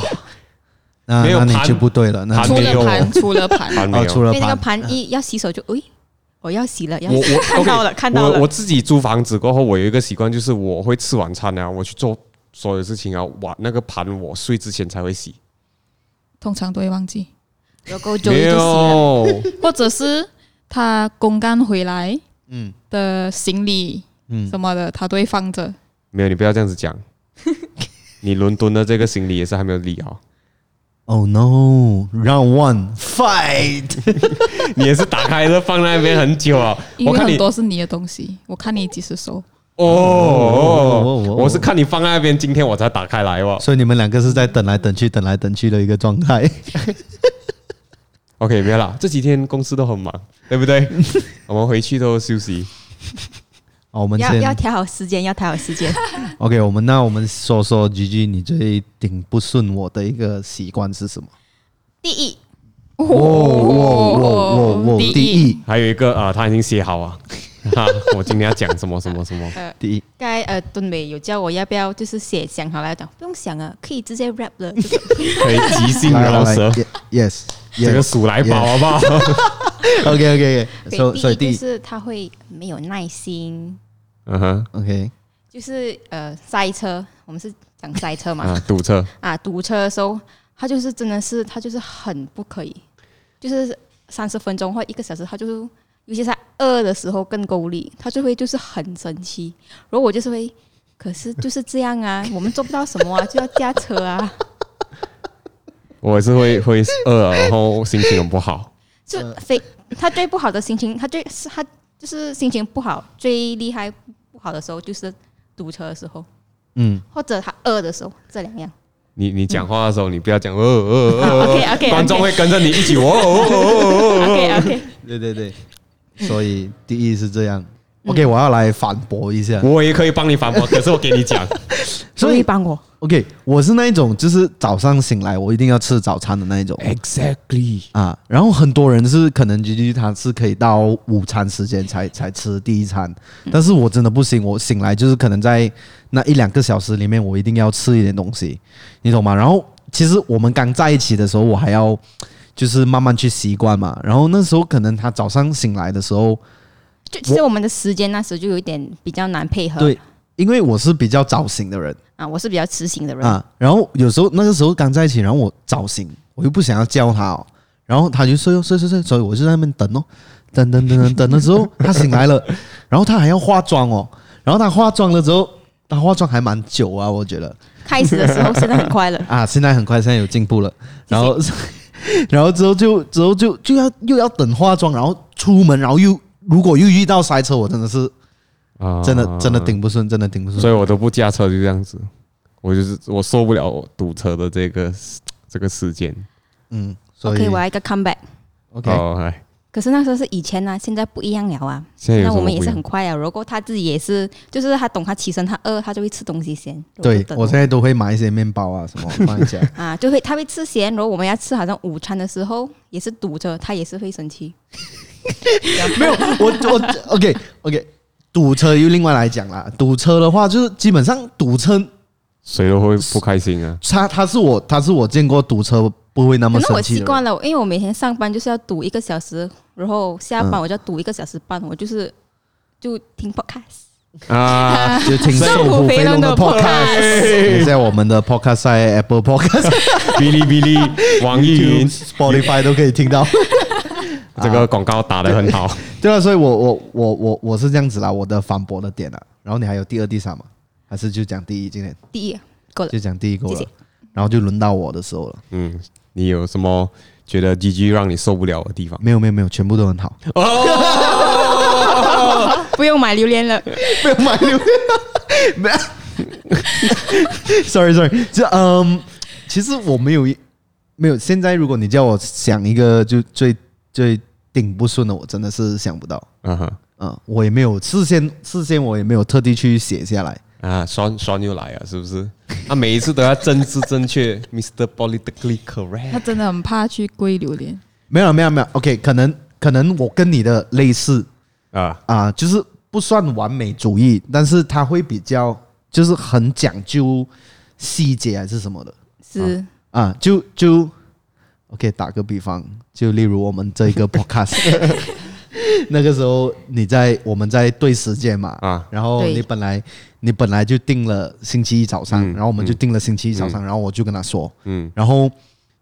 那没有盘那你就不对了。那除 盘没有了盘，出了盘，还没哦，除。了盘，盘一要洗手就，诶，我要洗了，要我我 看到了，OK，看到了。我我自己租房子过后，我有一个习惯，就是我会吃晚餐啊，我去做所有事情啊，碗那个盘我睡之前才会洗。通常都会忘记，有够久没就洗了。有，或者是他公干回来嗯的行李嗯什么的，他都会放着。没有，你不要这样子讲。你伦敦的这个行李也是还没有理好，，Oh no，Round One Fight，你也是打开了放在那边很久啊。因为很我看你多是你的东西，我看你几时收。哦哦，我是看你放在那边，今天我才打开来哦。所以你们两个是在等来等去、等来等去的一个状态。OK，没有啦，这几天公司都很忙，对不对？我们回去都休息。哦，我们要要调好时间，要调好时间。OK，我们那我们说说 GG，你最顶不顺我的一个习惯是什么？第一，哦哦哦哦，第一，还有一个啊、呃，他已经写好啊，哈，我今天要讲什么什么什么。第一，刚才呃，敦美有叫我要不要就是写想好来讲，不用想啊，可以直接 rap 了。可以即兴饶舌，，Yes，这个鼠来宝好不好？OK OK OK，所以所以第一第一。就是他会没有耐心，嗯哼，，OK，就是呃塞车，我们是讲塞车嘛，啊，堵车，啊堵车的时候，他就是真的是他就是很不可以，就是三十分钟或一个小时，他就是尤其是在饿的时候更够力，他就会就是很生气，然后我就是会，可是就是这样啊，我们做不到什么啊，就要驾车啊，我是会 会饿，然后心情很不好。就非他最不好的心情，他最是他就是心情不好最厉害不好的时候就是堵车的时候，嗯，或者他饿的时候，这两样。你你讲话的时候，你不要讲呃呃呃好呃 OK，OK，OK。观众会跟着你一起哦哦哦哦哦 OK OK，对对对，所以第一是这样。OK，我要来反驳一下。我也可以帮你反驳，可是我给你讲，所以帮我 OK，我是那一种，就是早上醒来我一定要吃早餐的那一种 Exactly，啊。然后很多人是可能 GG 他是可以到午餐时间才才吃第一餐，但是我真的不行，我醒来就是可能在那一两个小时里面，我一定要吃一点东西，你懂吗？然后其实我们刚在一起的时候，我还要就是慢慢去习惯嘛。然后那时候可能他早上醒来的时候。就其实我们的时间那时候就有一点比较难配合。对，因为我是比较早醒的人啊，我是比较迟醒的人啊，然后有时候那个时候刚在一起，然后我早醒，我又不想要叫他哦，然后他就睡睡睡睡，所以我就在那边等哦，等等等等等的时候，他醒来了，然后他还要化妆哦，然后他化妆了之后，他化妆还蛮久啊，我觉得。开始的时候，现在很快了啊，现在很快，现在有进步了。然后，然后之后就之后就就要又要等化妆，然后出门，然后又如果又遇到塞车，我真的是啊，真的真的顶不顺，真的顶不顺。所以我都不驾车，就这样子。我就是我受不了堵车的这个这个时间。嗯，OK，我来一个 comeback。OK，来。可是那时候是以前呢、啊，现在不一样了啊。那我们也是很快啊。如果他自己也是，就是他懂他起身，他饿，他就会吃东西先。对，我现在都会买一些面包啊什么放一下 啊，就会他会吃先。如果我们要吃好像午餐的时候，也是堵着，他也是会生气。没有，我我 OK OK，堵车又另外来讲啦。堵车的话，就是基本上堵车，谁都会不开心啊。他他是我他是我见过堵车不会那么生气的。那我习惯了，因为我每天上班就是要堵一个小时。然后下班我就要堵一个小时半，我就是就听 podcast 啊，就听瘦虎飞龙的 podcast，在我们的 podcast 在 Apple Podcast、哔哩哔哩、网易云、Spotify 都可以听到。这个广告打得很好，对啊，所以我我我我我是这样子啦，我的反驳的点啊。然后你还有第二、第三吗？还是就讲第一？今天第一够了，就讲第一个了。然后就轮到我的时候了。嗯，你有什么？觉得 GG 让你受不了的地方？没有没有没有，全部都很好。哦 不用买榴莲了，不用买榴莲。没 有，sorry sorry，这嗯，其实我没有没有。现在如果你叫我想一个就最最顶不顺的，我真的是想不到。嗯哼，嗯，我也没有事先事先我也没有特地去写下来。啊，双双又来啊，是不是？他 每一次都要政治正确，Mr. Politically Correct。他真的很怕去归榴莲。没有没有没有，OK，可能可能我跟你的类似啊啊，就是不算完美主义，但是他会比较就是很讲究细节还是什么的。是啊，就就 OK，打个比方，就例如我们这一个 Podcast。那个时候你在我们在对时间嘛啊，然后你本来你本来就定了星期一早上，然后我们就定了星期一早上，然后我就跟他说，嗯，然后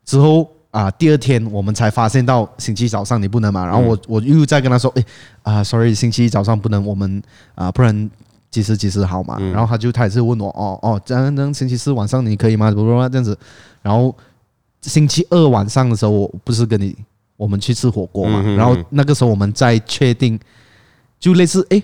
之后啊第二天我们才发现到星期一早上你不能嘛，然后我我又再跟他说，哎啊，sorry，星期一早上不能，我们啊不然几时几时好嘛，然后他就他也是问我，哦哦，这样这样星期四晚上你可以吗？不不这样子，然后星期二晚上的时候我不是跟你。我们去吃火锅嘛，然后那个时候我们再确定，就类似哎，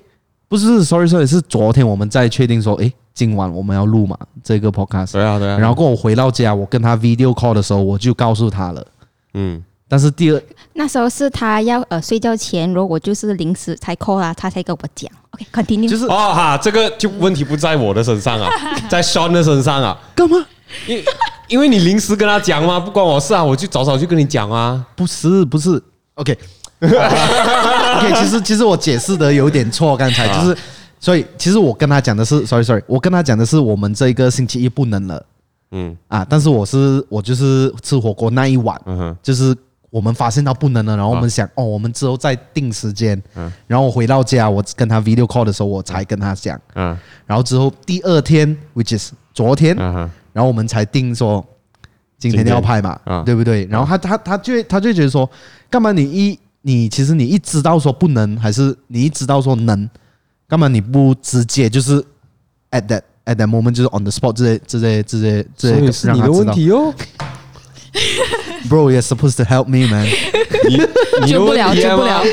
不是，sorry sorry，是昨天我们在确定说，哎，今晚我们要录嘛这个 podcast，对啊对啊。然后跟我回到家，我跟他 video call 的时候，我就告诉他了，嗯。但是第二那时候是他要呃睡觉前，如果就是临时才 call 啊，他才跟我讲，OK，continue。就是哦哈，这个就问题不在我的身上啊，在 Sean 的身上啊，干嘛？因因为你临时跟他讲嘛，不关我事啊，我就早早就跟你讲啊。不是不是 OK，OK，其实其实我解释的有点错，刚才就是，所以其实我跟他讲的是，sorry sorry，我跟他讲的是我们这个星期一不能了，嗯。啊，但是我是我就是吃火锅那一晚，嗯哼，就是我们发现到不能了，然后我们想哦，我们之后再定时间，嗯，然后我回到家，我跟他 video call 的时候，我才跟他讲，嗯，然后之后第二天，which is 昨天，嗯哼。然后我们才定说今天要拍嘛，对不对？然后他他他就他就觉得说，干嘛你一你其实你一知道说不能，还是你一知道说能，干嘛你不直接就是 at that at that moment 就是 on the spot 这些这些这些这些，是你的问题哦。Bro, you're supposed to help me, man。救不了，救不了，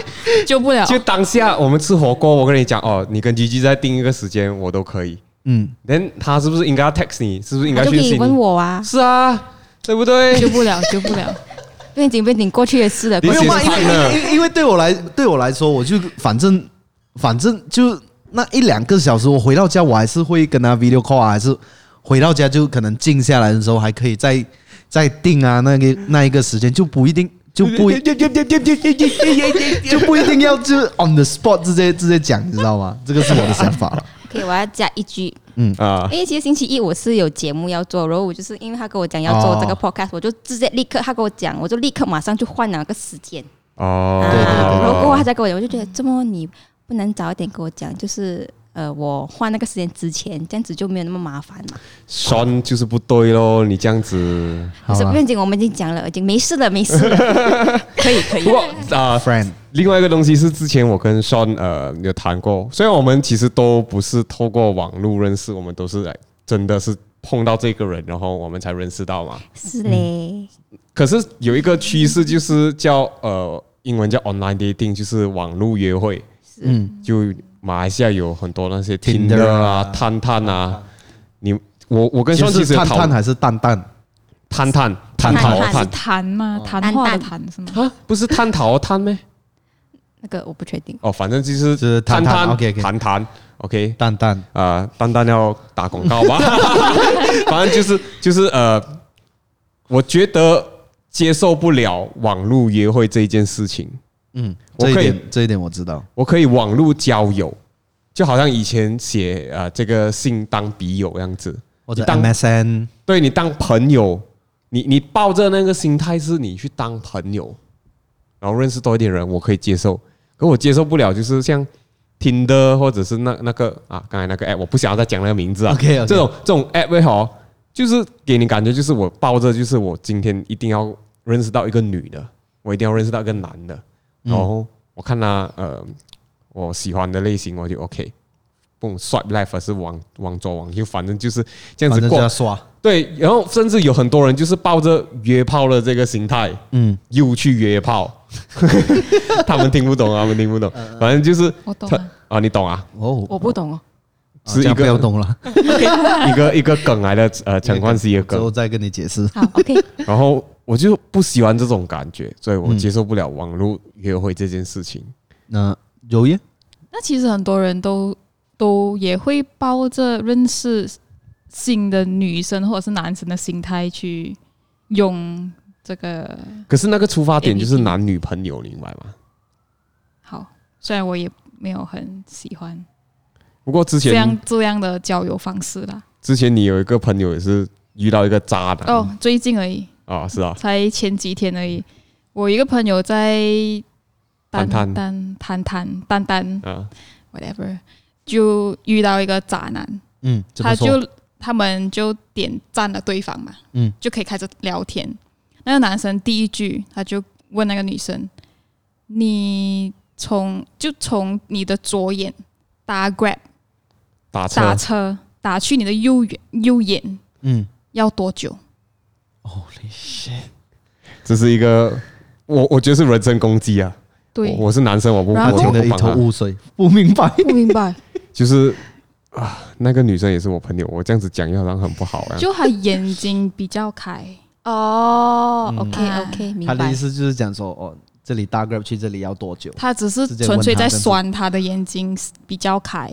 救不了。就当下我们吃火锅，我跟你讲哦，你跟 GG 再定一个时间，我都可以。嗯，那他是不是应该要 text 你？是不是应该去信你？问我啊？是啊，对不对？救不了，救不了，变紧变紧，过去的事了。没有嘛？因为因因为对我来对我来说，我就反正反正就那一两个小时，我回到家我还是会跟他 video call 啊，还是回到家就可能静下来的时候还可以再再定啊，那个那一个时间就不一定就不 就不一定要就 on the spot 直接直接讲，你知道吗？这个是我的想法了。我要加一句，嗯啊，因为其实星期一我是有节目要做，然后我就是因为他跟我讲要做这个 podcast，我就直接立刻他跟我讲，我就立刻马上就换了个时间。哦，对对对。然后过后他再跟我讲，我就觉得这么你不能早一点跟我讲，就是呃，我换那个时间之前，这样子就没有那么麻烦嘛。酸就是不对咯，你这样子。可是不用紧，我们已经讲了，已经没事了，没事了，可以可以。不过啊、呃、friend，另外一个东西是之前我跟 Sean 呃有谈过，虽然我们其实都不是透过网络认识，我们都是来真的是碰到这个人，然后我们才认识到嘛。是嘞。嗯、可是有一个趋势就是叫呃英文叫 online dating，就是网络约会。嗯，就马来西亚有很多那些 Tinder 啊、探探啊，你我我跟双其实探探还是蛋蛋，探探探讨探谈吗？谈话的谈是吗？啊，不是探讨探咩？那个我不确定。哦，反正就是是探探，OK，谈谈，OK，蛋蛋啊，蛋蛋要打广告吧？反正就是就是呃，我觉得接受不了网络约会这一件事情。嗯，这一点这一点我知道，我可以网络交友，就好像以前写呃这个信当笔友这样子，或者当 MSN，对你当朋友，你你抱着那个心态是你去当朋友，然后认识多一点人，我可以接受。可我接受不了，就是像 Tinder 或者是那那个啊，刚才那个 app，我不想要再讲那个名字啊。OK，这种这种 app 也好，就是给你感觉就是我抱着就是我今天一定要认识到一个女的，我一定要认识到一个男的。然后我看他呃，我喜欢的类型我就 OK，不 swipe left 是往往左往右，反正就是这样子过。刷。对，然后甚至有很多人就是抱着约炮的这个心态，嗯，又去约炮，他们听不懂，他们听不懂，反正就是我懂啊，你懂啊？哦，我不懂哦，是一个不要懂了，一个一个梗来的，呃，陈冠希的梗，之后再跟你解释。好，OK，然后。我就不喜欢这种感觉，所以我接受不了网络约会这件事情。嗯、那有耶？那其实很多人都都也会抱着认识新的女生或者是男生的心态去用这个。可是那个出发点就是男女朋友，你明白吗？好，虽然我也没有很喜欢，不过之前这样这样的交友方式啦。之前你有一个朋友也是遇到一个渣男哦，最近而已。啊、哦，是啊，才前几天而已。我一个朋友在单单单单单单啊，whatever，就遇到一个渣男。嗯，他就他们就点赞了对方嘛，嗯，就可以开始聊天。那个男生第一句他就问那个女生：“你从就从你的左眼打 grab 打车打车打去你的右眼右眼，嗯，要多久？” Holy shit！这是一个我我觉得是人身攻击啊。对我，我是男生，我不我听得一头雾水，不明白，不明白。就是啊，那个女生也是我朋友，我这样子讲又好像很不好啊。就她眼睛比较开哦。OK OK，明白。他的意思就是讲说，哦，这里大 grab 去这里要多久？他只是纯粹在酸他的眼睛比较开，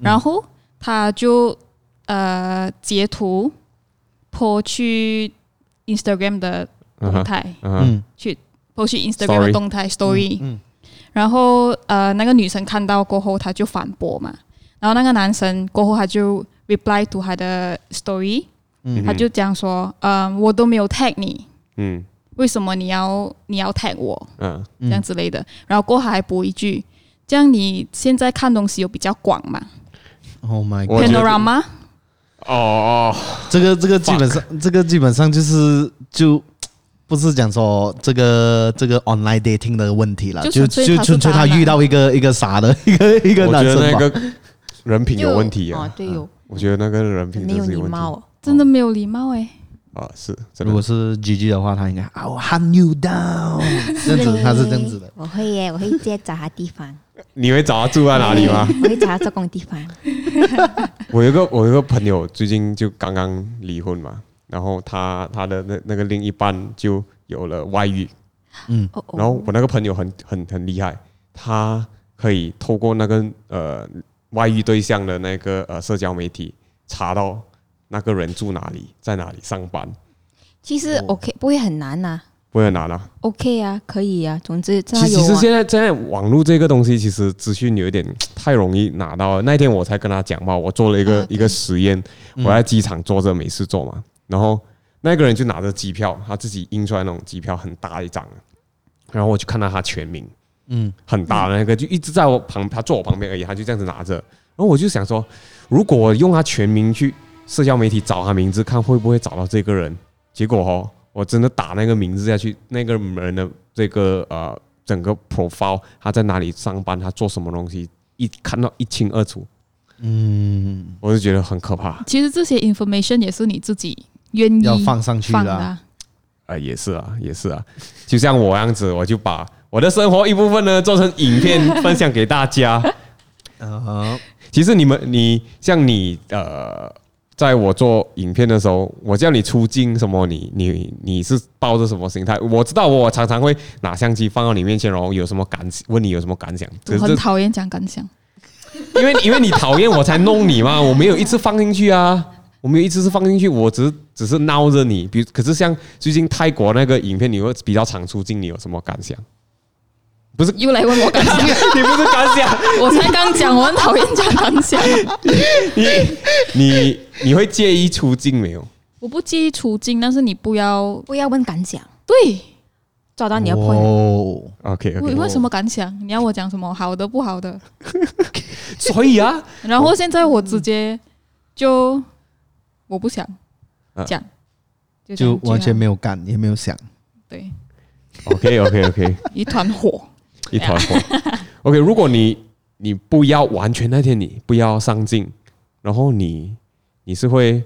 然后他就呃截图泼去。Instagram 的动态，嗯，去 post 去 Instagram 的动态 story，嗯，然后呃，那个女生看到过后，她就反驳嘛，然后那个男生过后他就 reply to 他的 story，嗯，他就讲说，嗯，我都没有 tag 你，嗯，为什么你要你要 tag 我，嗯，这样之类的，然后过后还补一句，这样你现在看东西有比较广嘛？Oh my God，Panorama。哦哦，这个这个基本上，这个基本上就是就不是讲说这个这个 online dating 的问题了，就就纯粹他遇到一个一个傻的一个一个男生吧。我觉得那个人品有问题啊，对有。我觉得那个人品没有礼貌，真的没有礼貌哎。啊，是。如果是 GG 的话，他应该 I'll hunt you down，这样子他是这样子的。我会耶，我会直接找他地方。你会找他住在哪里吗？我会找他做工的地方。我有个我有个朋友最近就刚刚离婚嘛，然后他他的那那个另一半就有了外遇，嗯，然后我那个朋友很很很厉害，他可以透过那个呃外遇对象的那个呃社交媒体查到那个人住哪里，在哪里上班。其实 OK 不会很难呐、啊。不会拿了，OK 啊，可以啊。总之，其实现在现在网络这个东西，其实资讯有一点太容易拿到了。那天我才跟他讲嘛，我做了一个一个实验，我在机场坐着没事做嘛，然后那个人就拿着机票，他自己印出来那种机票很大一张，然后我就看到他全名，嗯，很大的那个，就一直在我旁，他坐我旁边而已，他就这样子拿着。然后我就想说，如果我用他全名去社交媒体找他名字，看会不会找到这个人？结果哦，我真的打那个名字下去，那个人的这个呃整个 profile，他在哪里上班，他做什么东西，一看到一清二楚。嗯，我就觉得很可怕。其实这些 information 也是你自己愿意要放上去的啊。啊呃，也是啊，也是啊，就像我这样子，我就把我的生活一部分呢做成影片分享给大家。呃，其实你们，你像你呃，在我做影片的时候，我叫你出镜什么，你你你是抱着什么心态？我知道我常常会拿相机放到你面前，然后有什么感问你有什么感想？我很讨厌讲感想，因为因为你讨厌我才弄你嘛，我没有一次放进去啊。我没有一次是放进去，我只是只是闹着你。比如，可是像最近泰国那个影片，你会比较常出镜，你有什么感想？不是又来问我感想？你不是感想？我才刚讲，我很讨厌讲感想。你你你会介意出镜没有？我不介意出镜，但是你不要不要问感想，对，找到你的 point。哦，OK OK。为为什么感想？你要我讲什么？好的，不好的？所以啊，然后现在我直接就。我不想讲，就，就完全没有干，也没有想。对，OK OK OK，一团火，一团火。OK，如果你你不要完全那天你不要上镜，然后你你是会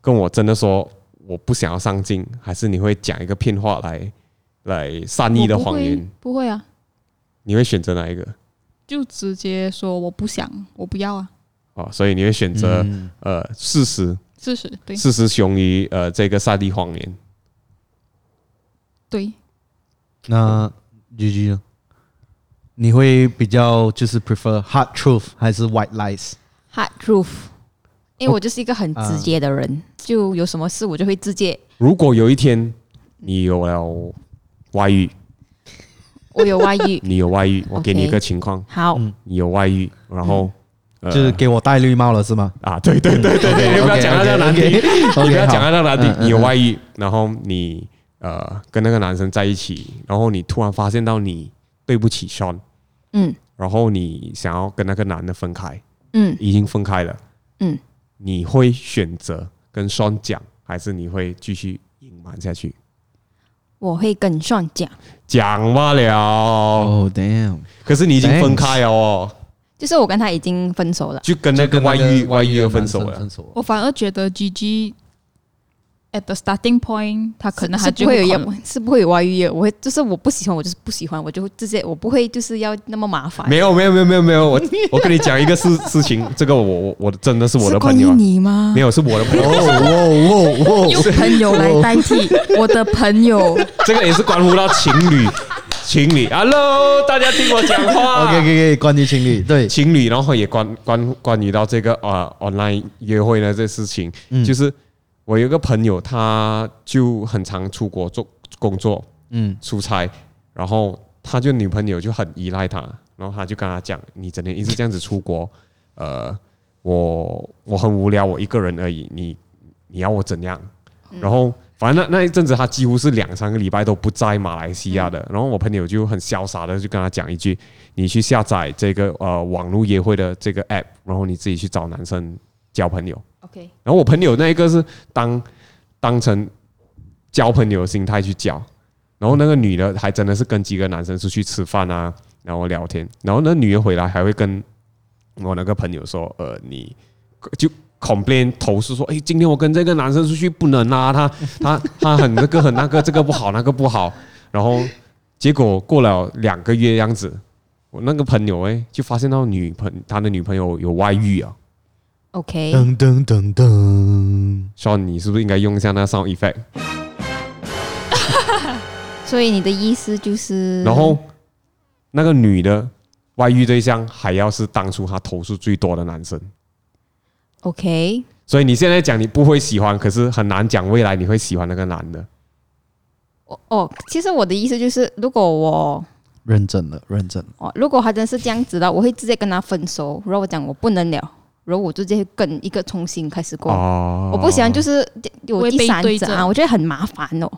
跟我真的说我不想要上镜，还是你会讲一个骗话来来善意的谎言？不会啊，你会选择哪一个？就直接说我不想，我不要啊。哦，所以你会选择、嗯、呃事实。事实对，事实雄于呃这个善意谎言。对，那 GG 呢？你会比较就是 prefer hard truth 还是 white lies？Hard truth，因为我就是一个很直接的人，哦啊、就有什么事我就会直接。如果有一天你有了外遇，我有外遇，你有外遇，我给你一个情况，好，你有外遇，然后。嗯就是给我戴绿帽了是吗？啊，对对对对对，你不要讲到这样难听，你不要讲到这样难听。你有外遇，然后你呃跟那个男生在一起，然后你突然发现到你对不起 Sean，嗯，然后你想要跟那个男的分开，嗯，已经分开了，嗯，你会选择跟 Sean 讲，还是你会继续隐瞒下去？我会跟 Sean 讲，讲罢了。Oh damn！可是你已经分开了哦。就是我跟他已经分手了，就跟那个外遇外遇而分手了。我反而觉得 GG at the starting point，他可能还是不会有，是不会有外遇。我会就是我不喜欢，我就是不喜欢，我就直接我不会就是要那么麻烦。没有没有没有没有没有，我我跟你讲一个事 事情，这个我我我真的是我的朋友。你吗？没有，是我的朋友。用朋友来代替我的朋友，这个也是关乎到情侣。情侣，Hello，大家听我讲话。OK，可以，关于情侣，对情侣，然后也关关关于到这个呃 online 约会呢这事情，嗯、就是我有个朋友，他就很常出国做工作，嗯，出差，然后他就女朋友就很依赖他，然后他就跟他讲，你整天一直这样子出国，呃，我我很无聊，我一个人而已，你你要我怎样？然后。反正那那一阵子，他几乎是两三个礼拜都不在马来西亚的。然后我朋友就很潇洒的就跟他讲一句：“你去下载这个呃网络约会的这个 app，然后你自己去找男生交朋友。” OK。然后我朋友那一个是当当成交朋友的心态去交，然后那个女的还真的是跟几个男生出去吃饭啊，然后聊天。然后那女的回来还会跟我那个朋友说：“呃，你就。” complain 投诉说，哎，今天我跟这个男生出去不能啊，他他他很那个很那个，这个不好，那个不好。然后结果过了两个月样子，我那个朋友哎，就发现到女朋他的女朋友有外遇啊。OK。噔噔噔噔，说你是不是应该用一下那 sound effect？所以你的意思就是，然后那个女的外遇对象还要是当初她投诉最多的男生。OK，所以你现在讲你不会喜欢，可是很难讲未来你会喜欢那个男的。哦哦，其实我的意思就是，如果我认真了，认真了哦，如果他真是这样子的，我会直接跟他分手。如果我讲我不能了，然后我直接跟一个重新开始过。哦，我不喜欢就是有第三者啊，我觉得很麻烦哦。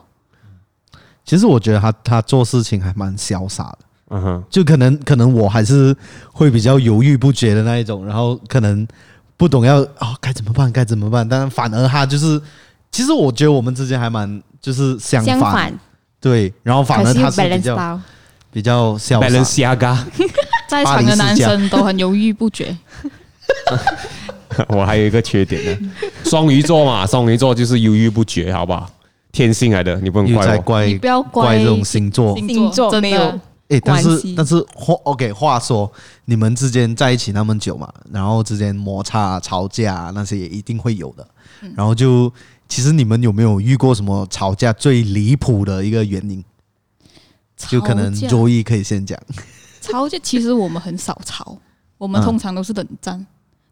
其实我觉得他他做事情还蛮潇洒的，嗯哼，就可能可能我还是会比较犹豫不决的那一种，然后可能不懂要哦该怎么办该怎么办，但反而他就是，其实我觉得我们之间还蛮就是相反，相反。对，然后反而他是比较到。比较潇洒。在场的男生都很犹豫不决。我还有一个缺点呢，双鱼座嘛，双鱼座就是犹豫不决，好不好？天性来的，你不能又在怪我。怪你不要怪怪这种星座。星座真的没有诶，但是关系但是话 OK，话说你们之间在一起那么久嘛，然后之间摩擦、吵架那些也一定会有的。然后就其实你们有没有遇过什么吵架最离谱的一个原因？就可能吵架周一可以先讲。吵架，其实我们很少吵，我们嗯通常都是冷战。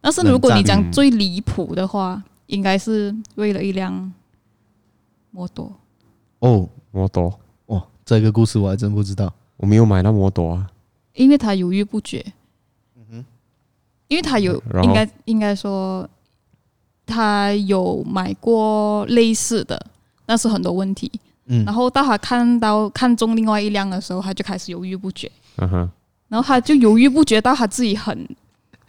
但是如果你讲最离谱的话，应该是为了一辆摩托。哦摩托，哦，这个故事我还真不知道。我没有买那摩托啊。因为他犹豫不决，嗯哼因为他有应该应该说，他有买过类似的，但是很多问题。嗯然后到他看到看中另外一辆的时候，他就开始犹豫不决，嗯哼，然后他就犹豫不决到他自己很，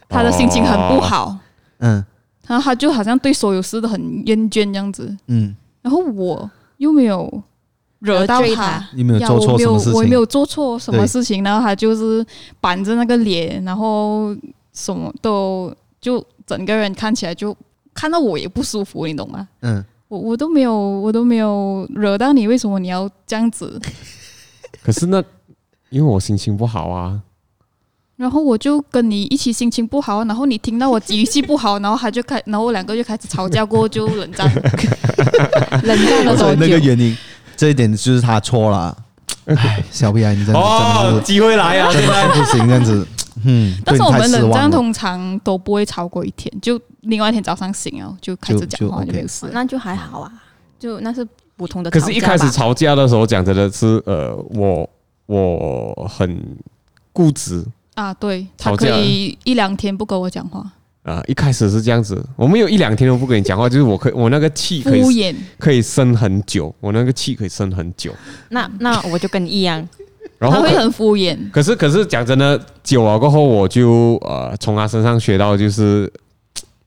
他的心情很不好，嗯然后他就好像对所有事都很厌倦这样子。嗯，然后我又没有惹到他得罪他，你没有呀做错我没有什么事情？我也没有做错什么对事情，然后他就是板着那个脸，然后什么都就整个人看起来就看到我也不舒服，你懂吗？嗯，我我都没有我都没有惹到你，为什么你要这样子？可是那因为我心情不好啊。然后我就跟你一起心情不好，然后你听到我语气不好，然后他就开，然后我两个就开始吵架，过后就冷战。冷战了所以那？个原因，这一点就是他错了。哎，小屁孩，你真的真的是机会来啊！真的不行，这样子。嗯，但是我们冷战通常都不会超过一天，就另外一天早上醒哦就开始讲话，就就没有事。那就还好啊，就那是普通的可吵架吧。是，一开始吵架的时候讲真的是，呃，我我很固执啊，对，他可吵架以一两天不跟我讲话，啊、一开始是这样子，我们有一两天都不跟你讲话，就是我可以我那个气可以敷衍。可以生很久，我那个气可以生很久。那那我就跟你一样，然后他会很敷衍，可是可是讲真的，久了过后，我就呃从他身上学到就是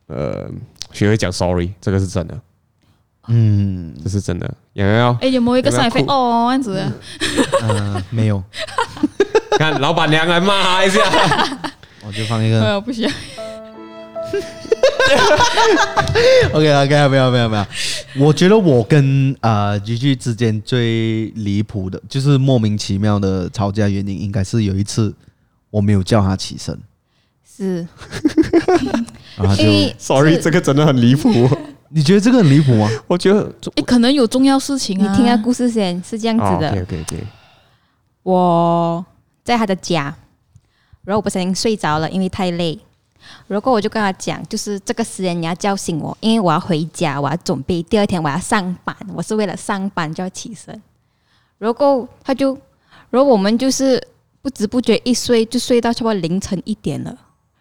呃学会讲 sorry，这个是真的，嗯。这是真的。洋洋，哎，有没有一个有没有 side effect 哦，这样子。的？嗯，没有，看老板娘来骂他一下。我就放一个。呃，不需要。OK OK，没有没有没有，我觉得我跟啊 G G 之间最离谱的，就是莫名其妙的吵架原因，应该是有一次我没有叫他起身，是然后他就为 Sorry，是这个真的很离谱。你觉得这个很离谱吗？我觉得哎，可能有重要事情啊。你听下故事先，是这样子的。OK OK OK，我在他的家，然后我不小心睡着了，因为太累。然后我就跟他讲，就是这个时间你要叫醒我，因为我要回家，我要准备第二天我要上班，我是为了上班就要起身。然后他就，然后我们就是不知不觉一睡就睡到差不多凌晨一点了。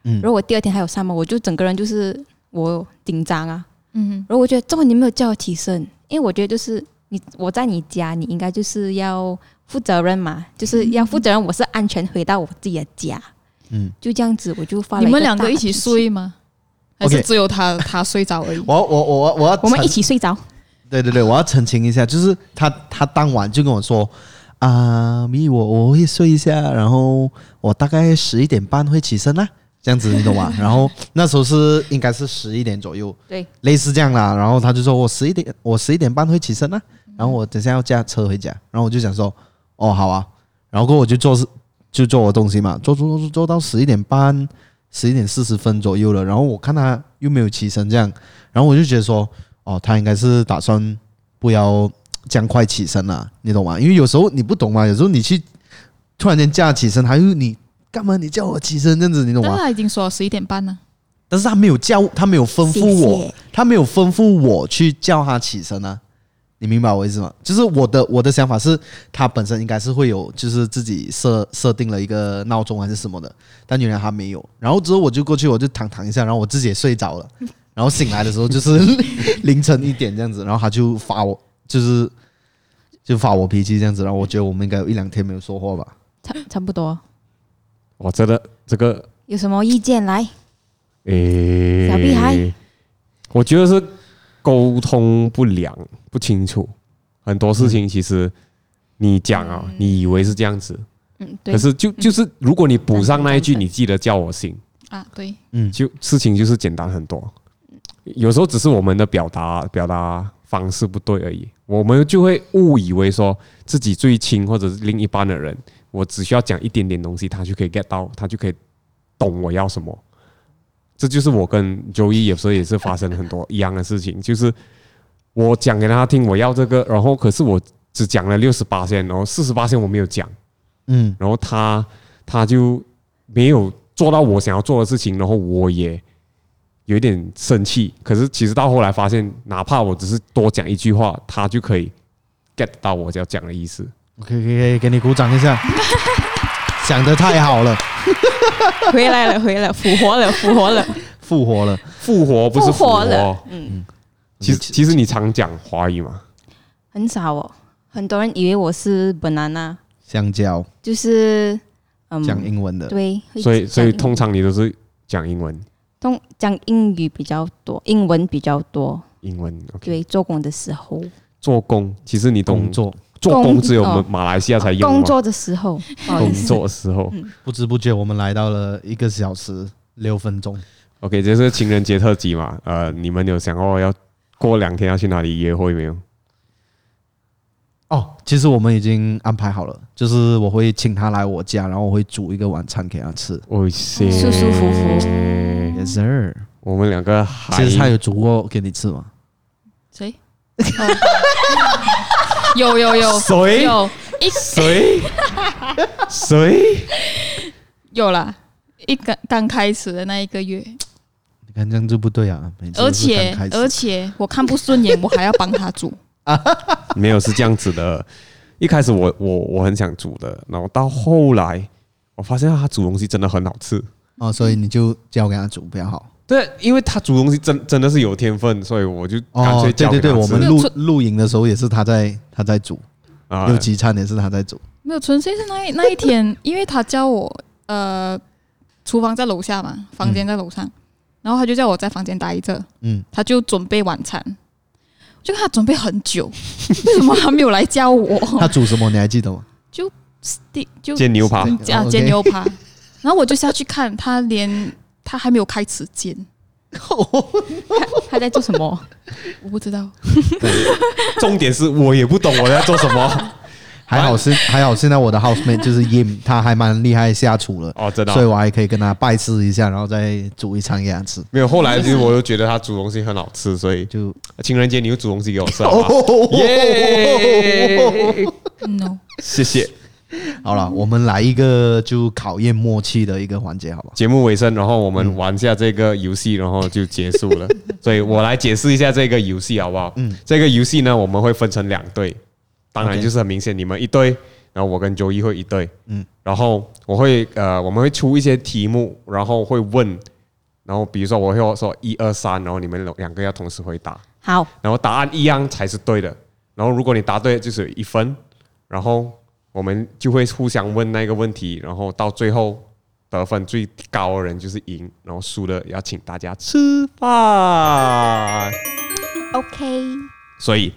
嗯然后我第二天还有上班，我就整个人就是我紧张啊。嗯，然后我觉得，这么你没有叫我起身，因为我觉得就是你我在你家，你应该就是要负责任嘛，就是要负责任，我是安全回到我自己的家，嗯，就这样子，我就发了你们两个一起睡吗？还是只有他他睡着而已？我我我我要我们一起睡着。对对对，我要澄清一下，就是他他当晚就跟我说啊，咪我我会睡一下，然后我大概十一点半会起身啦，这样子你懂吗？然后那时候是应该是十一点左右，对，类似这样啦。然后他就说我十一点我十一点半会起身啦，然后我等下要驾车回家，然后我就想说哦好啊，然后过我就做事就做我东西嘛，做做做做到十一点半十一点四十分左右了，然后我看他又没有起身这样，然后我就觉得说哦他应该是打算不要这样快起身了，你懂吗？因为有时候你不懂嘛，有时候你去突然间叫他起身，他又你干嘛你叫我起身这样子，你懂吗？他已经说十一点半了，但是他没有叫，他没有吩咐我，谢谢。他没有吩咐我去叫他起身啊，你明白我意思吗？就是我的我的想法是，他本身应该是会有，就是自己设设定了一个闹钟还是什么的，但原来他没有。然后之后我就过去，我就躺躺一下，然后我自己也睡着了，然后醒来的时候就是 凌晨一点这样子，然后他就发我，就是就发我脾气这样子，然后我觉得我们应该有一两天没有说话吧。差差不多。我真的这个有什么意见来？诶，小屁孩，我觉得是沟通不良、不清楚，很多事情其实你讲啊，你以为是这样子，嗯，对。可是就就是如果你补上那一句，你记得叫我醒啊，对，嗯，就事情就是简单很多。有时候只是我们的表达表达方式不对而已，我们就会误以为说自己最亲或者是另一半的人，我只需要讲一点点东西，他就可以 get 到，他就可以懂我要什么。这就是我跟 Joey 有时候也是发生很多一样的事情，就是我讲给他听我要这个，然后可是我只讲了六十八线，然后四十八线我没有讲，嗯，然后他他就没有做到我想要做的事情，然后我也有一点生气。可是其实到后来发现，哪怕我只是多讲一句话，他就可以 get 到我要讲的意思。可以可以给你鼓掌一下，讲的太好了，回来了，回来了，复活了，复活了，复活了，复活不是复活，复活了嗯，其实其实你常讲华语吗？很少哦，很多人以为我是 banana，香蕉，就是嗯讲英文的，对，所以所以通常常你都是讲英文，通讲英语比较多，英文比较多，英文。对，做工的时候，做工，其实你懂工作，做工只有我们工马来西亚才有工作的时候，工作的时候。不知不觉我们来到了一个小时六分钟，OK，这是情人节特辑嘛？呃，你们有想过要过两天要去哪里约会没有？哦，其实我们已经安排好了，就是我会请他来我家，然后我会煮一个晚餐给他吃。哦，谢，舒舒服服。Yes sir，我们两个还其实他有煮过给你吃吗？谁？哦。有有有。谁？有。一谁？谁？有啦，一刚刚开始的那一个月，你看这样就不对啊！每次都而且开始而且我看不顺眼，我还要帮他煮。没有是这样子的。一开始我我我很想煮的，然后到后来我发现他煮东西真的很好吃。哦，所以你就交给他煮比较好。对，因为他煮东西真真的是有天分，所以我就干哦，脆对对对，交给他吃我们录没有出录影的时候也是他在他在煮，啊六集餐也是他在煮。没有，纯粹是那一那一天，因为他叫我呃，厨房在楼下嘛，房间在楼上，然后他就叫我在房间待着，嗯，他就准备晚餐，就看他准备很久，为什么他没有来叫我？他煮什么你还记得吗？就就煎牛排，煎牛排，然后我就下去看，他连他还没有开始煎，他在做什么？我不知道。重点是我也不懂我在做什么。还好是 还好，现在我的 housemate 就是 Yim，他还蛮厉害下厨了，哦，真的啊、所以我还可以跟他拜师一下，然后再煮一餐给他吃。没有。后来其实我又觉得他煮东西很好吃，所以就情人节你就煮东西给我吃？耶！No，谢谢。好了，我们来一个就考验默契的一个环节，好不好？节目尾声，然后我们玩下这个游戏，然后就结束了。所以我来解释一下这个游戏好不好？嗯，这个游戏呢，我们会分成两队，当然就是很明显，你们一对，然后我跟 Joey 会一对。嗯，然后我会呃，我们会出一些题目，然后会问，然后比如说我会说一二三，然后你们两个要同时回答，好，然后答案一样才是对的。然后如果你答对，就是有一分，然后我们就会互相问那个问题，然后到最后得分最高的人就是赢，然后输的要请大家吃饭。OK，所以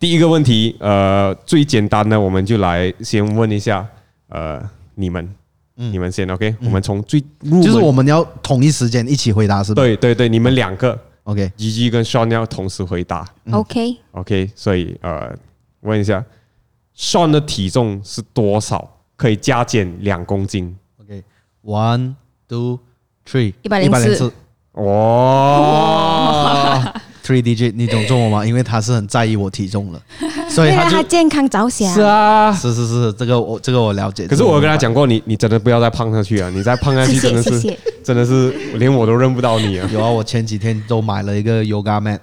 第一个问题，呃，最简单的，我们就来先问一下，呃，你们，你们先 OK，、我们从最入就是我们要同一时间一起回答，是吧？对对对，你们两个，OK，，Gigi 跟 Sean 要同时回答。OK，OK，所以呃，问一下，Sean 的体重是多少？可以加减两公斤。OK，one two three，一百零四。哇，three digit，你懂中文吗？因为他是很在意我体重了，所以为了他就他健康着想。是啊。是是是，这个我这个我了解。可是我有跟他讲过，你你真的不要再胖下去啊！你再胖下去谢真的是谢谢谢。真的是连我都认不到你啊！有啊，我前几天都买了一个 yoga mat，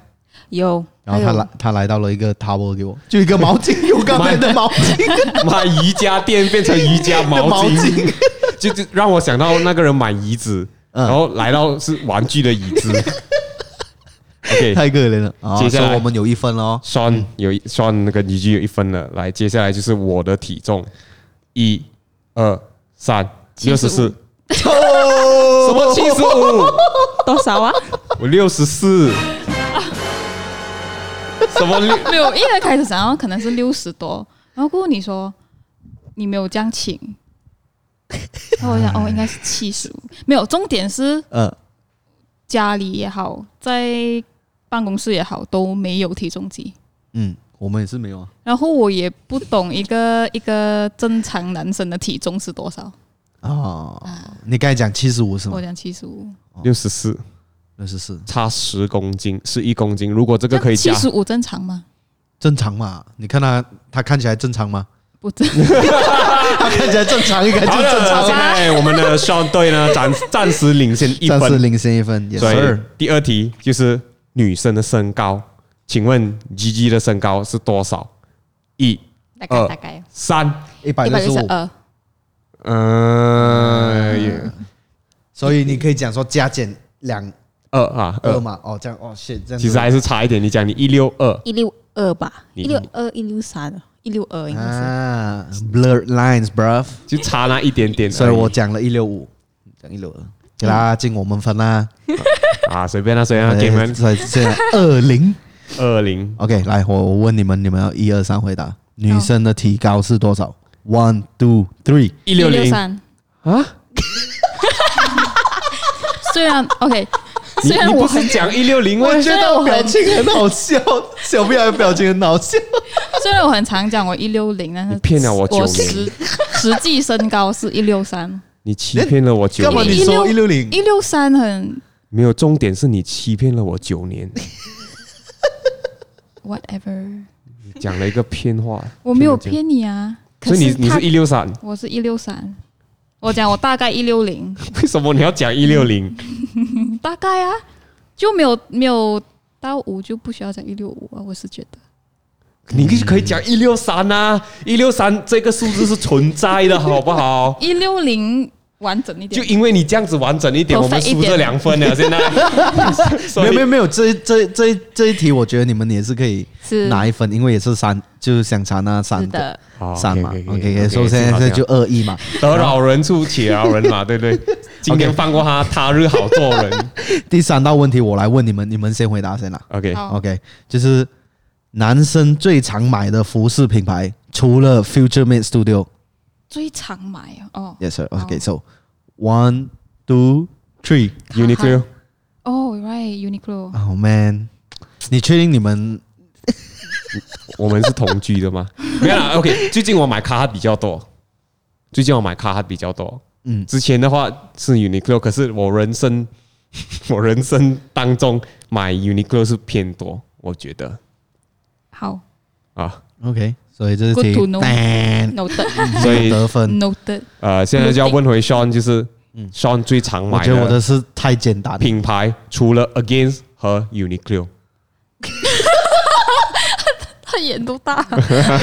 有，然后他来他来到了一个 tower 给我，就一个毛巾 yoga mat 的毛巾，买瑜伽垫变成瑜伽毛毛巾巾，就就让我想到那个人买椅子，嗯然后来到是玩具的椅子。OK，太可怜了。啊接下来我们有一分哦。Sean 有一 Sean 那个 Gigi 有一分了，来，接下来就是我的体重，一、二三六十四，75什么七十五？多少啊？我六十四。什么六？没有，一开始想要可能是六十多，然后过后你说你没有这样请，然后我想哦，应该是七十五。没有，重点是呃，家里也好，在办公室也好，都没有体重机。嗯，我们也是没有啊。然后我也不懂一个一个正常男生的体重是多少。哦，你刚才讲七十五是吗我？讲七十五，六十四，六十四，差十公斤，是一公斤。如果这个可以加，七十五正常吗？正常嘛？你看他，他看起来正常吗？不正，他看起来正常，应该就正常了，现。在我们的 Sean 队呢，暂暂时领先一分。暂时领先一分，也所以是第二题就是女生的身高，请问 Gigi 的身高是多少？一、大概二大概三，一百一百六十五，嗯，也所以你可以讲说加减两二啊二，二嘛。哦，这样哦，shit，这样子其实还是差一点。你讲你一六二，一六二吧，你一六二一六三，一六二应该是。啊，blurred lines，bruv。就差那一点点而已。所以我讲了一六五，讲一六二，给他进我们分啦。啊，随便啦，随便啦，给你们所以现在二零。二零。OK，来，我我问你们，你们要一二三回答。女生的体高是多少？One, two, three。一六零三。啊？虽然 OK，虽然我很你不是讲一六零吗？我觉得我表情很好笑，小屁孩的表情很好笑。虽然我很常讲我一六零，但是你骗了我九年实实际身高是一六三，你欺骗了我九干嘛你年，说一六零？一六三很没有重点是你欺骗了我九年，whatever，你讲了一个骗话。我没有骗你啊。可所以你你他是一六三，我是一六三，我讲我大概一六零，为什么你要讲一六零？大概啊，就没有没有到五就不需要讲一六五啊，我是觉得。你可以讲一六三啊，一六三这个数字是存在的，好不好？一六零完整一点，就因为你这样子完整一点，我们输这两分了。现在 没有没有没有，这这这这一题，我觉得你们也是可以拿一分，因为也是三，就是相差那三的，三嘛。OK，OK，OK，OK，OK，所以现在这就二一嘛。得饶人处且饶人嘛，对不对？今天放过他，他日好做人。第三道问题我来问你们，你们先回答先啦。OK OK，就是男生最常买的服饰品牌，除了 Future Made Studio。最常买哦。Yes sir. Okay, so one, two, three. Uniqlo Oh,，right，Uniqlo。Oh man，你确定你们我们是同居的吗？没有啦。OK，最近我买卡哈比较多，最近我买卡哈比较多。嗯之前的话是 Uniqlo，可是我人生我人生当中买 Uniqlo 是偏多，我觉得好啊，OK？所以这是 Good 题 to know 所以得分。noted。呃，现在就要问回 Sean，就是 Sean 最常买我觉得我的的是太简单。品牌，除了 Against 和 Uniqlo。他眼都大。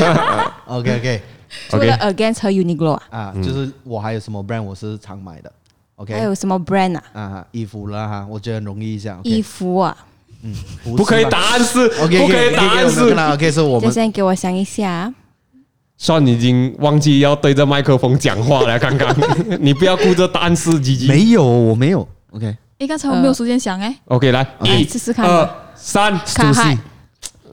OK OK 除了 Against 和 Uniqlo 啊，啊，就是我还有什么 brand 我是常买的。OK 还有什么 brand 啊？啊，衣服啦哈，我觉得很容易一下。衣服啊，不可以答案是不可以答案是。OK，是我们先给我想一下算你已经忘记要对着麦克风讲话了，刚刚你不要顾着答案是 G G。没有，我没有。OK，哎，刚才我没有时间想诶。OK，来一试试看二三卡海，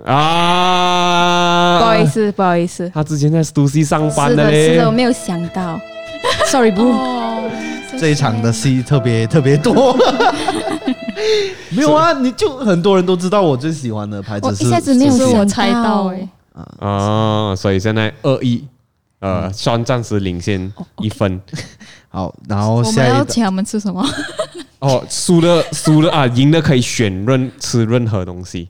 啊！不好意，思，不好意思，他之前在 Stussy 上班的，嘞是的，我。没有想到，sorry，不，这一场的戏特别特别多。没有啊，你就很多人都知道我最喜欢的牌子是。我一下子没有是我想猜到哎。啊，所以现在二一，呃，Sean 暂时领先一分。好，然后我们下一个要请他们吃什么？哦，输了输了啊，赢了可以选任吃任何东西。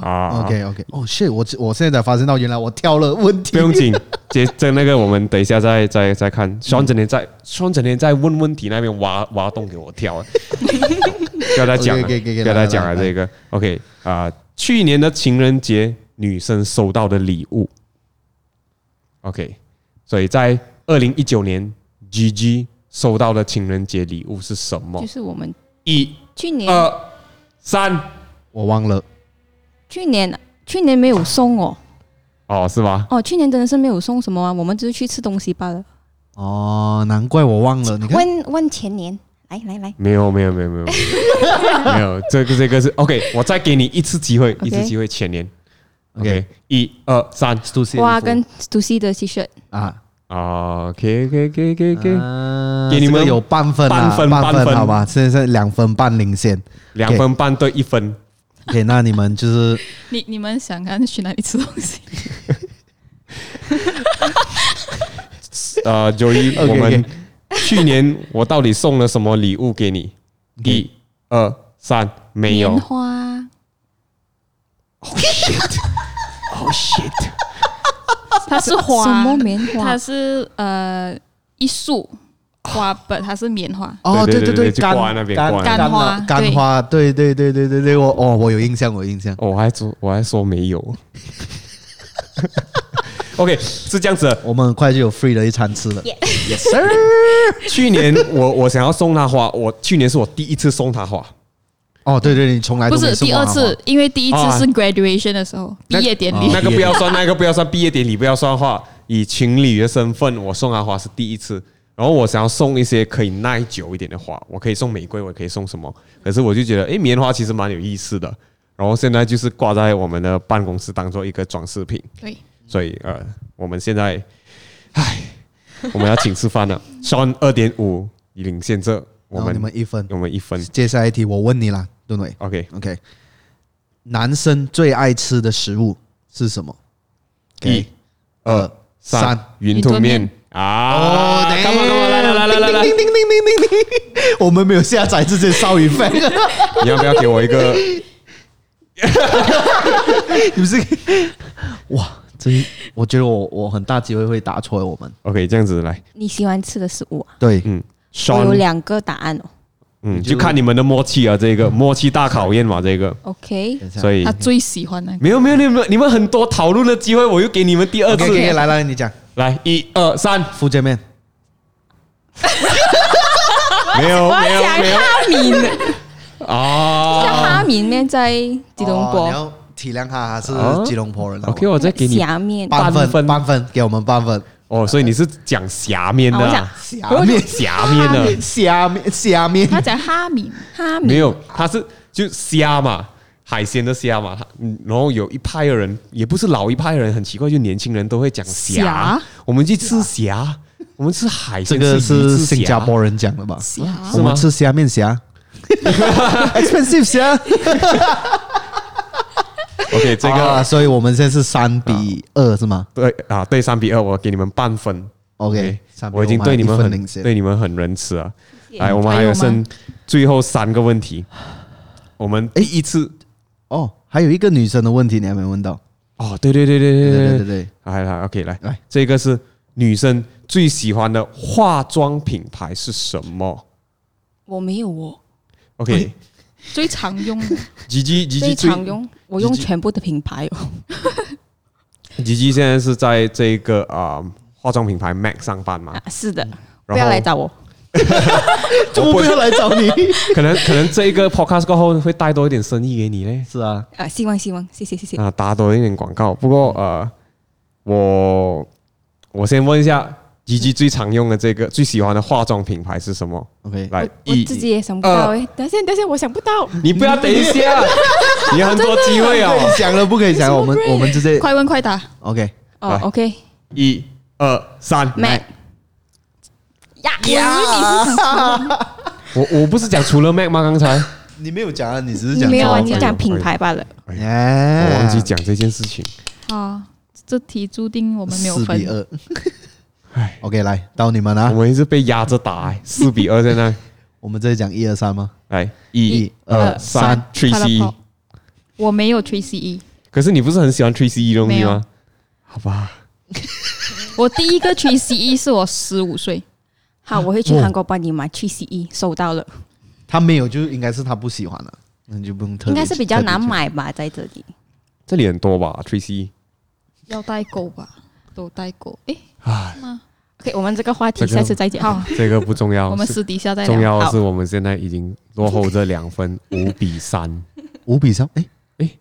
好啊 OK OK，哦、shit，我我现在才发现到原来我挑了问题。不用紧，接这那个我们等一下再再再看。Sean 整天在 Sean 整天在问问题那边挖挖洞给我跳，不要再讲了不要再讲了这个。OK 啊，去年的情人节女生收到的礼物。OK，所以在二零一九年，GG 收到的情人节礼物是什么就？是我们一、去年，二、三，我忘了。去年，去年没有送哦，哦，是吗？哦，去年真的是没有送什么啊，我们只是去吃东西罢了。哦，难怪我忘了。你看，问问前年，来来来，没有没有没有没有。没有，这个这个是 OK，我再给你一次机会，一次机会，前年。OK，一二三，哇，跟 Stussy 的 T 恤。啊，OK OK OK OK OK，给你们有半分，半分半分，好吧，现在是两分半领先，两分半对一分。OK，那你们就是 你你们想看去哪里吃东西？呃，Joey，我们去年我到底送了什么礼物给你？一、二、三，没有。棉花。Oh shit！Oh shit！它是花，什么棉花？它是呃一束花本，它是棉花。哦，对对对，干干干干花，干花，对对对对对对，我哦，我有印象，我有印象。我还说我还说没有。OK，是这样子，我们很快就有 free 的一餐吃了。Yes, yes sir。去年我我想要送他花，我去年是我第一次送他花。哦，对对，你从来不是第二次，因为第一次是 graduation 的时候，毕业典礼。那个不要算，那个不要算毕业典礼，不要算话。以情侣的身份，我送他花是第一次。然后我想要送一些可以耐久一点的花，我可以送玫瑰，我可以送什么？可是我就觉得，诶，棉花其实蛮有意思的。然后现在就是挂在我们的办公室当做一个装饰品。对。所以呃，我们现在，唉，我们要请吃饭了。Sean 二点五领先这我们，你们一分，我们一分。接下来一题，我问你啦，对不对？OK OK。男生最爱吃的食物是什么？一、二、三，云吞面啊！哦，干嘛干嘛？来来来来来来！叮叮叮叮叮叮！我们没有下载这些烧鱼费，你要不要给我一个？你不是哇？这我觉得我我很大机会会答错我们。OK，这样子来。你喜欢吃的食物啊？对，嗯，我有两个答案哦。嗯，就看你们的默契啊，这个默契大考验嘛，这个。OK，所以他最喜欢的。没有没有没有，你们很多讨论的机会，我又给你们第二次。来来，你讲。来，一二三，福建面。没有没有没有。啊，叫哈密面在吉隆坡。体谅他，他是吉隆坡人。OK，我再给你虾面半分，半分给我们半分。哦，所以你是讲虾面的？虾面，虾面的，虾面，虾 面。他讲哈密，哈密没有，他是就虾嘛，海鲜的虾嘛。他然后有一派的人，也不是老一派的人，很奇怪，就年轻人都会讲虾。我们去吃虾，我们吃海鲜。这个是新加坡人讲的吧？我们吃虾面虾，expensive 虾。OK，这个、啊，所以我们现在是三比二，是吗？对啊，对，三比二，我给你们半分。OK，, okay 我已经对你们很对你们很仁慈了。来，我们还有剩最后三个问题。我们第一次哦，还有一个女生的问题你还没问到。哦，对对对对对对对对，来来，OK，来来，这个是女生最喜欢的化妆品牌是什么？我没有哦。OK。最常用的，吉吉吉吉最常用，我用全部的品牌哦。吉吉现在是在这个啊化妆品牌 MAC 上班嘛？是的，不要来找我，我不要来找你。可能可能这一个 Podcast 过后会带多一点生意给你嘞。是啊，啊，希望希望，谢谢谢谢。啊，打多一点广告。不过呃，我我先问一下。吉吉最常用的这个最喜欢的化妆品牌是什么？OK，来，我自己也想不到哎，等下等下，我想不到。你不要等一下，你有很多机会哦。想了不可以想，我们我们直接快问快答。OK，哦，OK，一二三，Mac。呀，我我不是讲除了 Mac 吗？刚才你没有讲啊，你只是讲没有啊，你讲品牌罢了。我忘记讲这件事情。啊。这题注定我们没有分。四比二。哎，OK，来到你们了。我们一直被压着打，四比二现在。我们这里讲一二三吗？来，一二三，Three C。我没有 Three C E。可是你不是很喜欢 Three C E 东西吗？好吧。我第一个 Three C E 是我十五岁。好，我会去韩国帮你买 Three C E，收到了。他没有，就应该是他不喜欢了，那你就不用特。应该是比较难买吧，在这里。这里很多吧，Three C E。要代购吧，都代购。哎，啊，OK，我们这个话题下次再讲。好，这个不重要，我们私底下再聊。重要的是，我们现在已经落后这两分，五比三，五比三。哎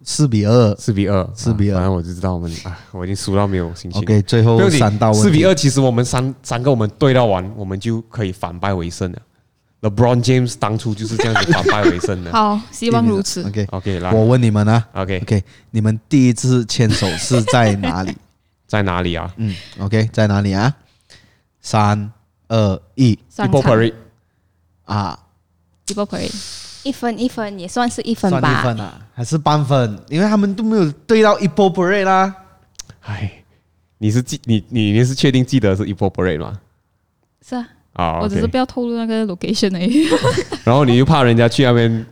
四比二。四比二，四比二啊反正我就知道我们啊，我已经输到没有心情。OK，最后三道四比二，其实我们三三个我们对到完，我们就可以反败为胜了。LeBron James 当初就是这样子反败为胜的。好，希望如此。OK，OK，来我问你们啊。，OK，OK，你们第一次牵手是在哪里？在哪里啊嗯，OK，在哪里啊？三二一上 Ipoh 场 Parade 啊，一波 parade，一分一分也算是一分算一吧。分啊，还是半分？因为他们都没有对到 Ipoh Parade 啦。哎，你是记你你你是确定记得是 Ipoh Parade 吗？是啊，啊，我只是不要透露那个 location 而已。然后你就怕人家去那边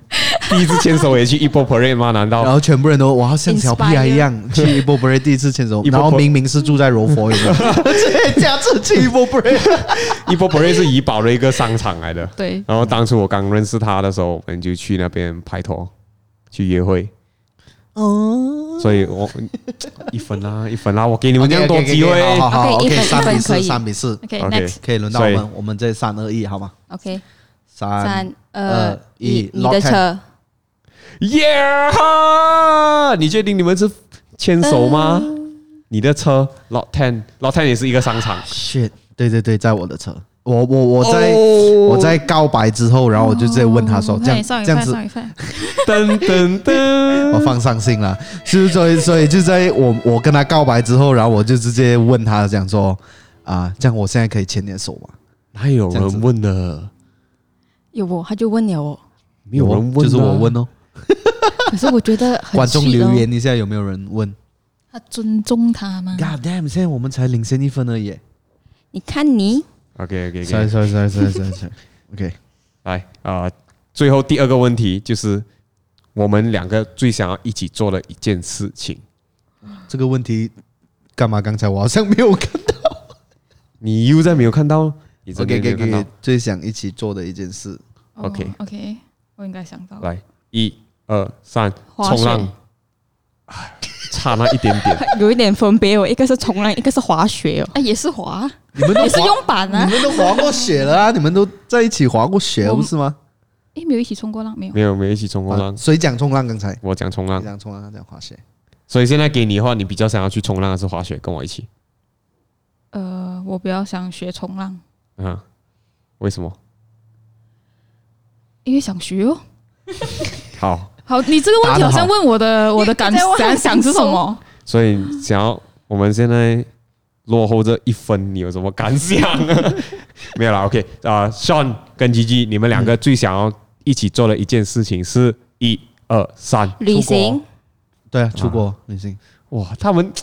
第一次牵手也去 Ipoh Parade 吗？难道然后全部人都哇像小屁孩一样 去 Ipoh Parade 第一次牵手，然后明明是住在柔佛，有没有？这下次去 Ipoh Parade，Ipoh Parade 是怡保的一个商场来的？对，然后当初我刚认识他的时候，我们就去那边拍拖，去约会。哦，所以我 一分啦，一分啦，我给你们这样多机会。好好好 OK，三比四，三比四，OK OK，next，可以轮到我们，我们这三二一，好吗？OK，三三二二一一，你的 lock hand 车耶哈！你确定你们是牵手吗？你的车 Lot Ten，Lot Ten 也是一个商场。shit，对对对，在我的车，我我我在哦我在告白之后，然后我就直接问他说，这样这样子噔噔噔，我放上心了，是所以所以就在我我跟他告白之后，然后我就直接问他讲说啊，这样我现在可以牵你的手吗？哪有人问的？有哦，他就问了哦，没有人问，就是我问。哦。可是我觉得很观众留言一下有没有人问他尊重他吗？？God damn，现在我们才领先一分而已。你看你 OK OK sorry OK，sorry sorry sorry sorry sorry。OK，来啊，最后第二个问题就是我们两个最想要一起做的一件事情。这个问题干嘛？刚才我好像没有看到。你又在没有看到？你这 OK 边没有 OK 看到 OK，最想一起做的一件事。哦 OK OK，我应该想到了。来，一二三，冲浪，唉 差那一点点。有一点分别哦，一个是冲浪，一个是滑雪哦。啊，也是滑，你们都也是滑用板啊你。们都滑过雪了啊！你们都在一起滑过雪，我不是吗？诶，没有一起冲过浪，没有。没有，没有一起冲过浪啊。谁讲冲浪？刚才我讲冲浪你，讲冲浪，他讲滑雪。所以现在给你的话，你比较想要去冲浪还是滑雪？跟我一起呃，我比较想学冲浪，啊？为什么？因为想学哦。好，好，你这个问题好像问我的我的感感 想是什么？所以想要我们现在落后这一分，你有什么感想呢？没有啦，OK 啊、s e a n 跟 Gigi，你们两个最想要一起做的一件事情是一二三，旅行，对啊，出国旅行。哇，他们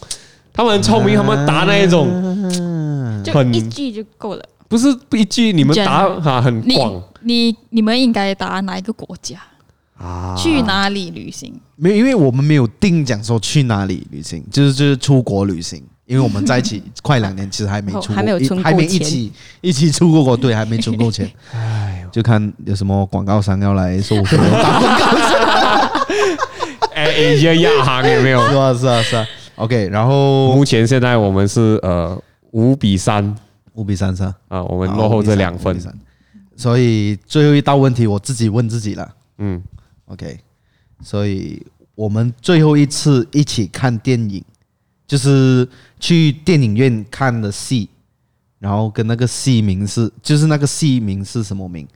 他们很聪明，他们答那一种就一句就够了。不是一句，你们答哈很广你你们应该答哪一个国家？啊去哪里旅行？没有，因为我们没有定讲说去哪里旅行，就是就是出国旅行。因为我们在一起 快两年，其实还没出过，还没有存够还没一起一起出过国，对，还没存够钱。哎，就看有什么广告商要来收我们打广告，哎，一些亚行有没有？是啊是啊是啊。OK，然后目前现在我们是呃五比三五比三三，啊，我们落后这两分5比。3所以最后一道问题我自己问自己了。嗯，OK，所以我们最后一次一起看电影，就是去电影院看的戏，然后跟那个戏名是，就是那个戏名是什么名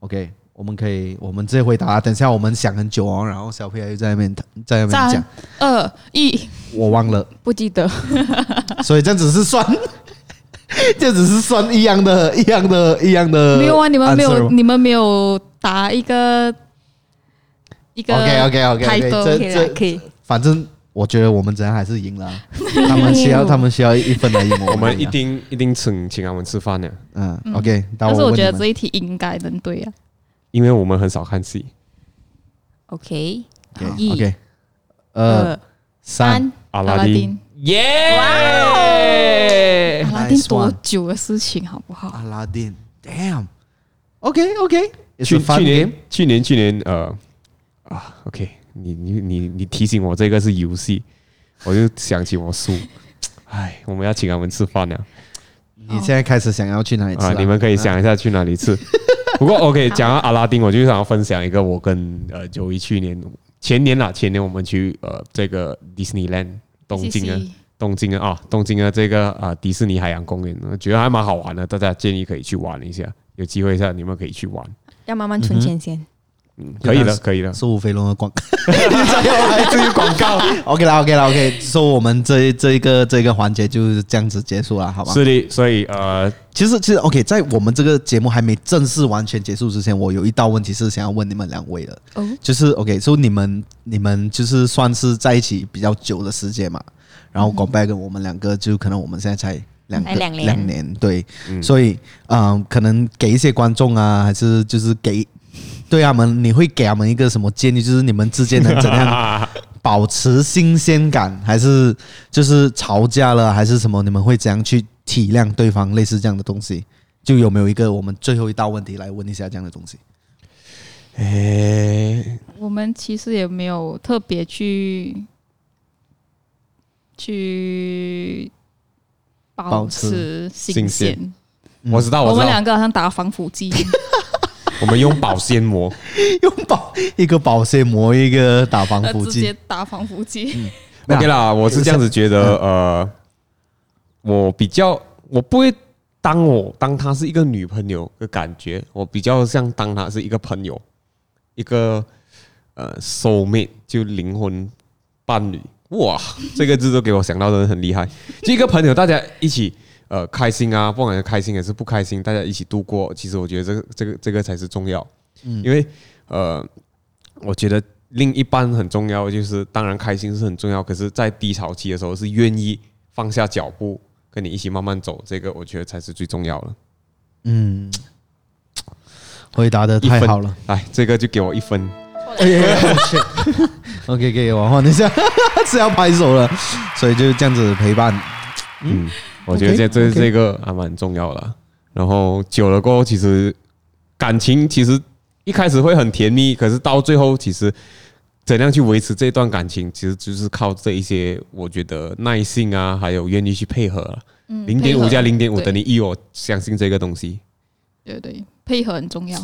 ？OK，我们可以，我们直接回答。等下我们想很久哦，然后小屁孩又在那边在那边讲，二一，我忘了，不记得，所以这样只是算，这只是算一样的，一样的，一样的。没有啊，你们没有，你们没有答一个一个 OK OK OK 这这可以。反正我觉得我们怎样还是赢了啊，他们需要他们需要一分来赢我们一定一定请请他们吃饭的，嗯 OK，但是我觉得这一题应该能对啊。因为我们很少看戏。OK，二二三。三，阿拉丁耶！阿拉丁多久的事情，好不好？阿拉丁，Damn，OK OK，去 It's a fun 去年去年去年呃啊，OK，你你你你提醒我这个是游戏，我就想起我输，哎，我们要请他们吃饭了你现在开始想要去哪里吃啊！了？你们可以想一下去哪里吃。不过 OK，讲到阿拉丁，我就想要分享一个我跟呃九一去年前年啦，前年我们去呃这个 Disneyland 东京啊，东京啊啊，东京啊这个啊迪士尼海洋公园，我觉得还蛮好玩的，大家建议可以去玩一下，有机会一下你们可以去玩，要慢慢存钱先。可以了，可以了。苏飞龙的广，来自于广告，OK 啦，OK 啦，OK。说我们这这一个这一个环节就是这样子结束了，好吧？是的，所以呃，其实其实 OK，在我们这个节目还没正式完全结束之前，我有一道问题是想要问你们两位的。哦，就是 OK，说你们你们就是算是在一起比较久的时间嘛？然后广拜跟我们两个就可能我们现在才两个两年，两年对，所以嗯，可能给一些观众啊，还是就是给。对他们，你会给他们一个什么建议？就是你们之间能怎样 保持新鲜感，还是就是吵架了，还是什么？你们会怎样去体谅对方？类似这样的东西，就有没有一个我们最后一道问题来问一下这样的东西？诶，我们其实也没有特别去去保持新鲜。我知道，我知道，我们两个好像打防腐剂。我们用保鲜膜，用保一个保鲜膜，一个打防腐剂，直接打防腐剂。嗯，OK 啦，我是这样子觉得，呃，我比较我不会当我当她是一个女朋友的感觉，我比较像当她是一个朋友，一个呃 soul mate 就灵魂伴侣。哇，这个字都给我想到的很厉害，就一个朋友，大家一起。呃，开心啊，不管是开心还是不开心，大家一起度过。其实我觉得这个、这个、这个才是重要。嗯，因为呃，我觉得另一半很重要，就是当然开心是很重要，可是，在低潮期的时候是愿意放下脚步跟你一起慢慢走，这个我觉得才是最重要的。嗯，回答的太好了，来，这个就给我一分。哎 呀，OK，可以往后，等一下 是要拍手了，所以就这样子陪伴。嗯。我觉得这这这个还蛮重要的，然后久了过后，其实感情其实一开始会很甜蜜，可是到最后，其实怎样去维持这段感情，其实就是靠这一些，我觉得耐性啊，还有愿意去配合了。嗯，零点五加零点五等于一，我相信这个东西。对对，配合很重要。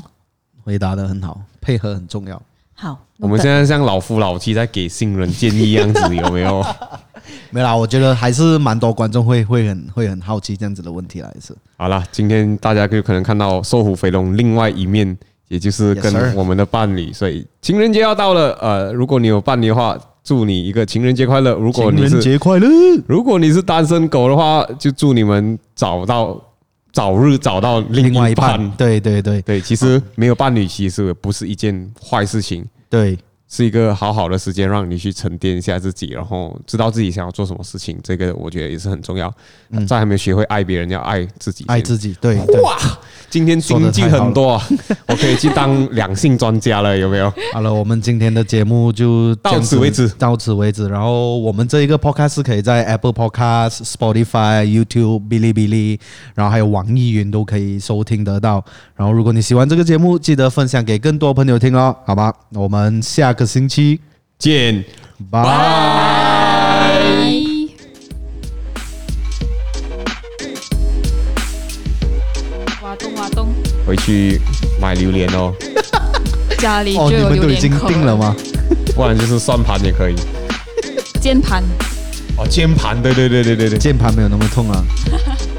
回答的很好，配合很重要。好，我们现在像老夫老妻在给新人建议样子，有没有？没啦，我觉得还是蛮多观众会会很会很好奇这样子的问题来是。好了，今天大家就可能看到瘦虎肥龙另外一面，也就是跟我们的伴侣。所以情人节要到了，呃，如果你有伴侣的话，祝你一个情人节快乐。如果你是情人节快乐，如果你是单身狗的话，就祝你们找到早日找到另外一半。对对对对，其实没有伴侣其实不是一件坏事情。对。是一个好好的时间，让你去沉淀一下自己，然后知道自己想要做什么事情。这个我觉得也是很重要。在还没学会爱别人，要爱自己，爱自己。对，哇，今天经济很多，我可以去当两性专家了，有没有？好了，我们今天的节目就到此为止，到此为止。然后我们这一个 podcast 可以在 Apple Podcast、Spotify、YouTube、哔哩哔哩，然后还有网易云都可以收听得到。然后如果你喜欢这个节目，记得分享给更多朋友听哦，好吧？我们下个星期见，拜。挖洞挖洞，回去买榴莲哦。家里就有榴莲。哦，你们都已经定了吗？不然就是算盘也可以。键盘。哦，键盘，对对对对对对，键盘没有那么痛啊。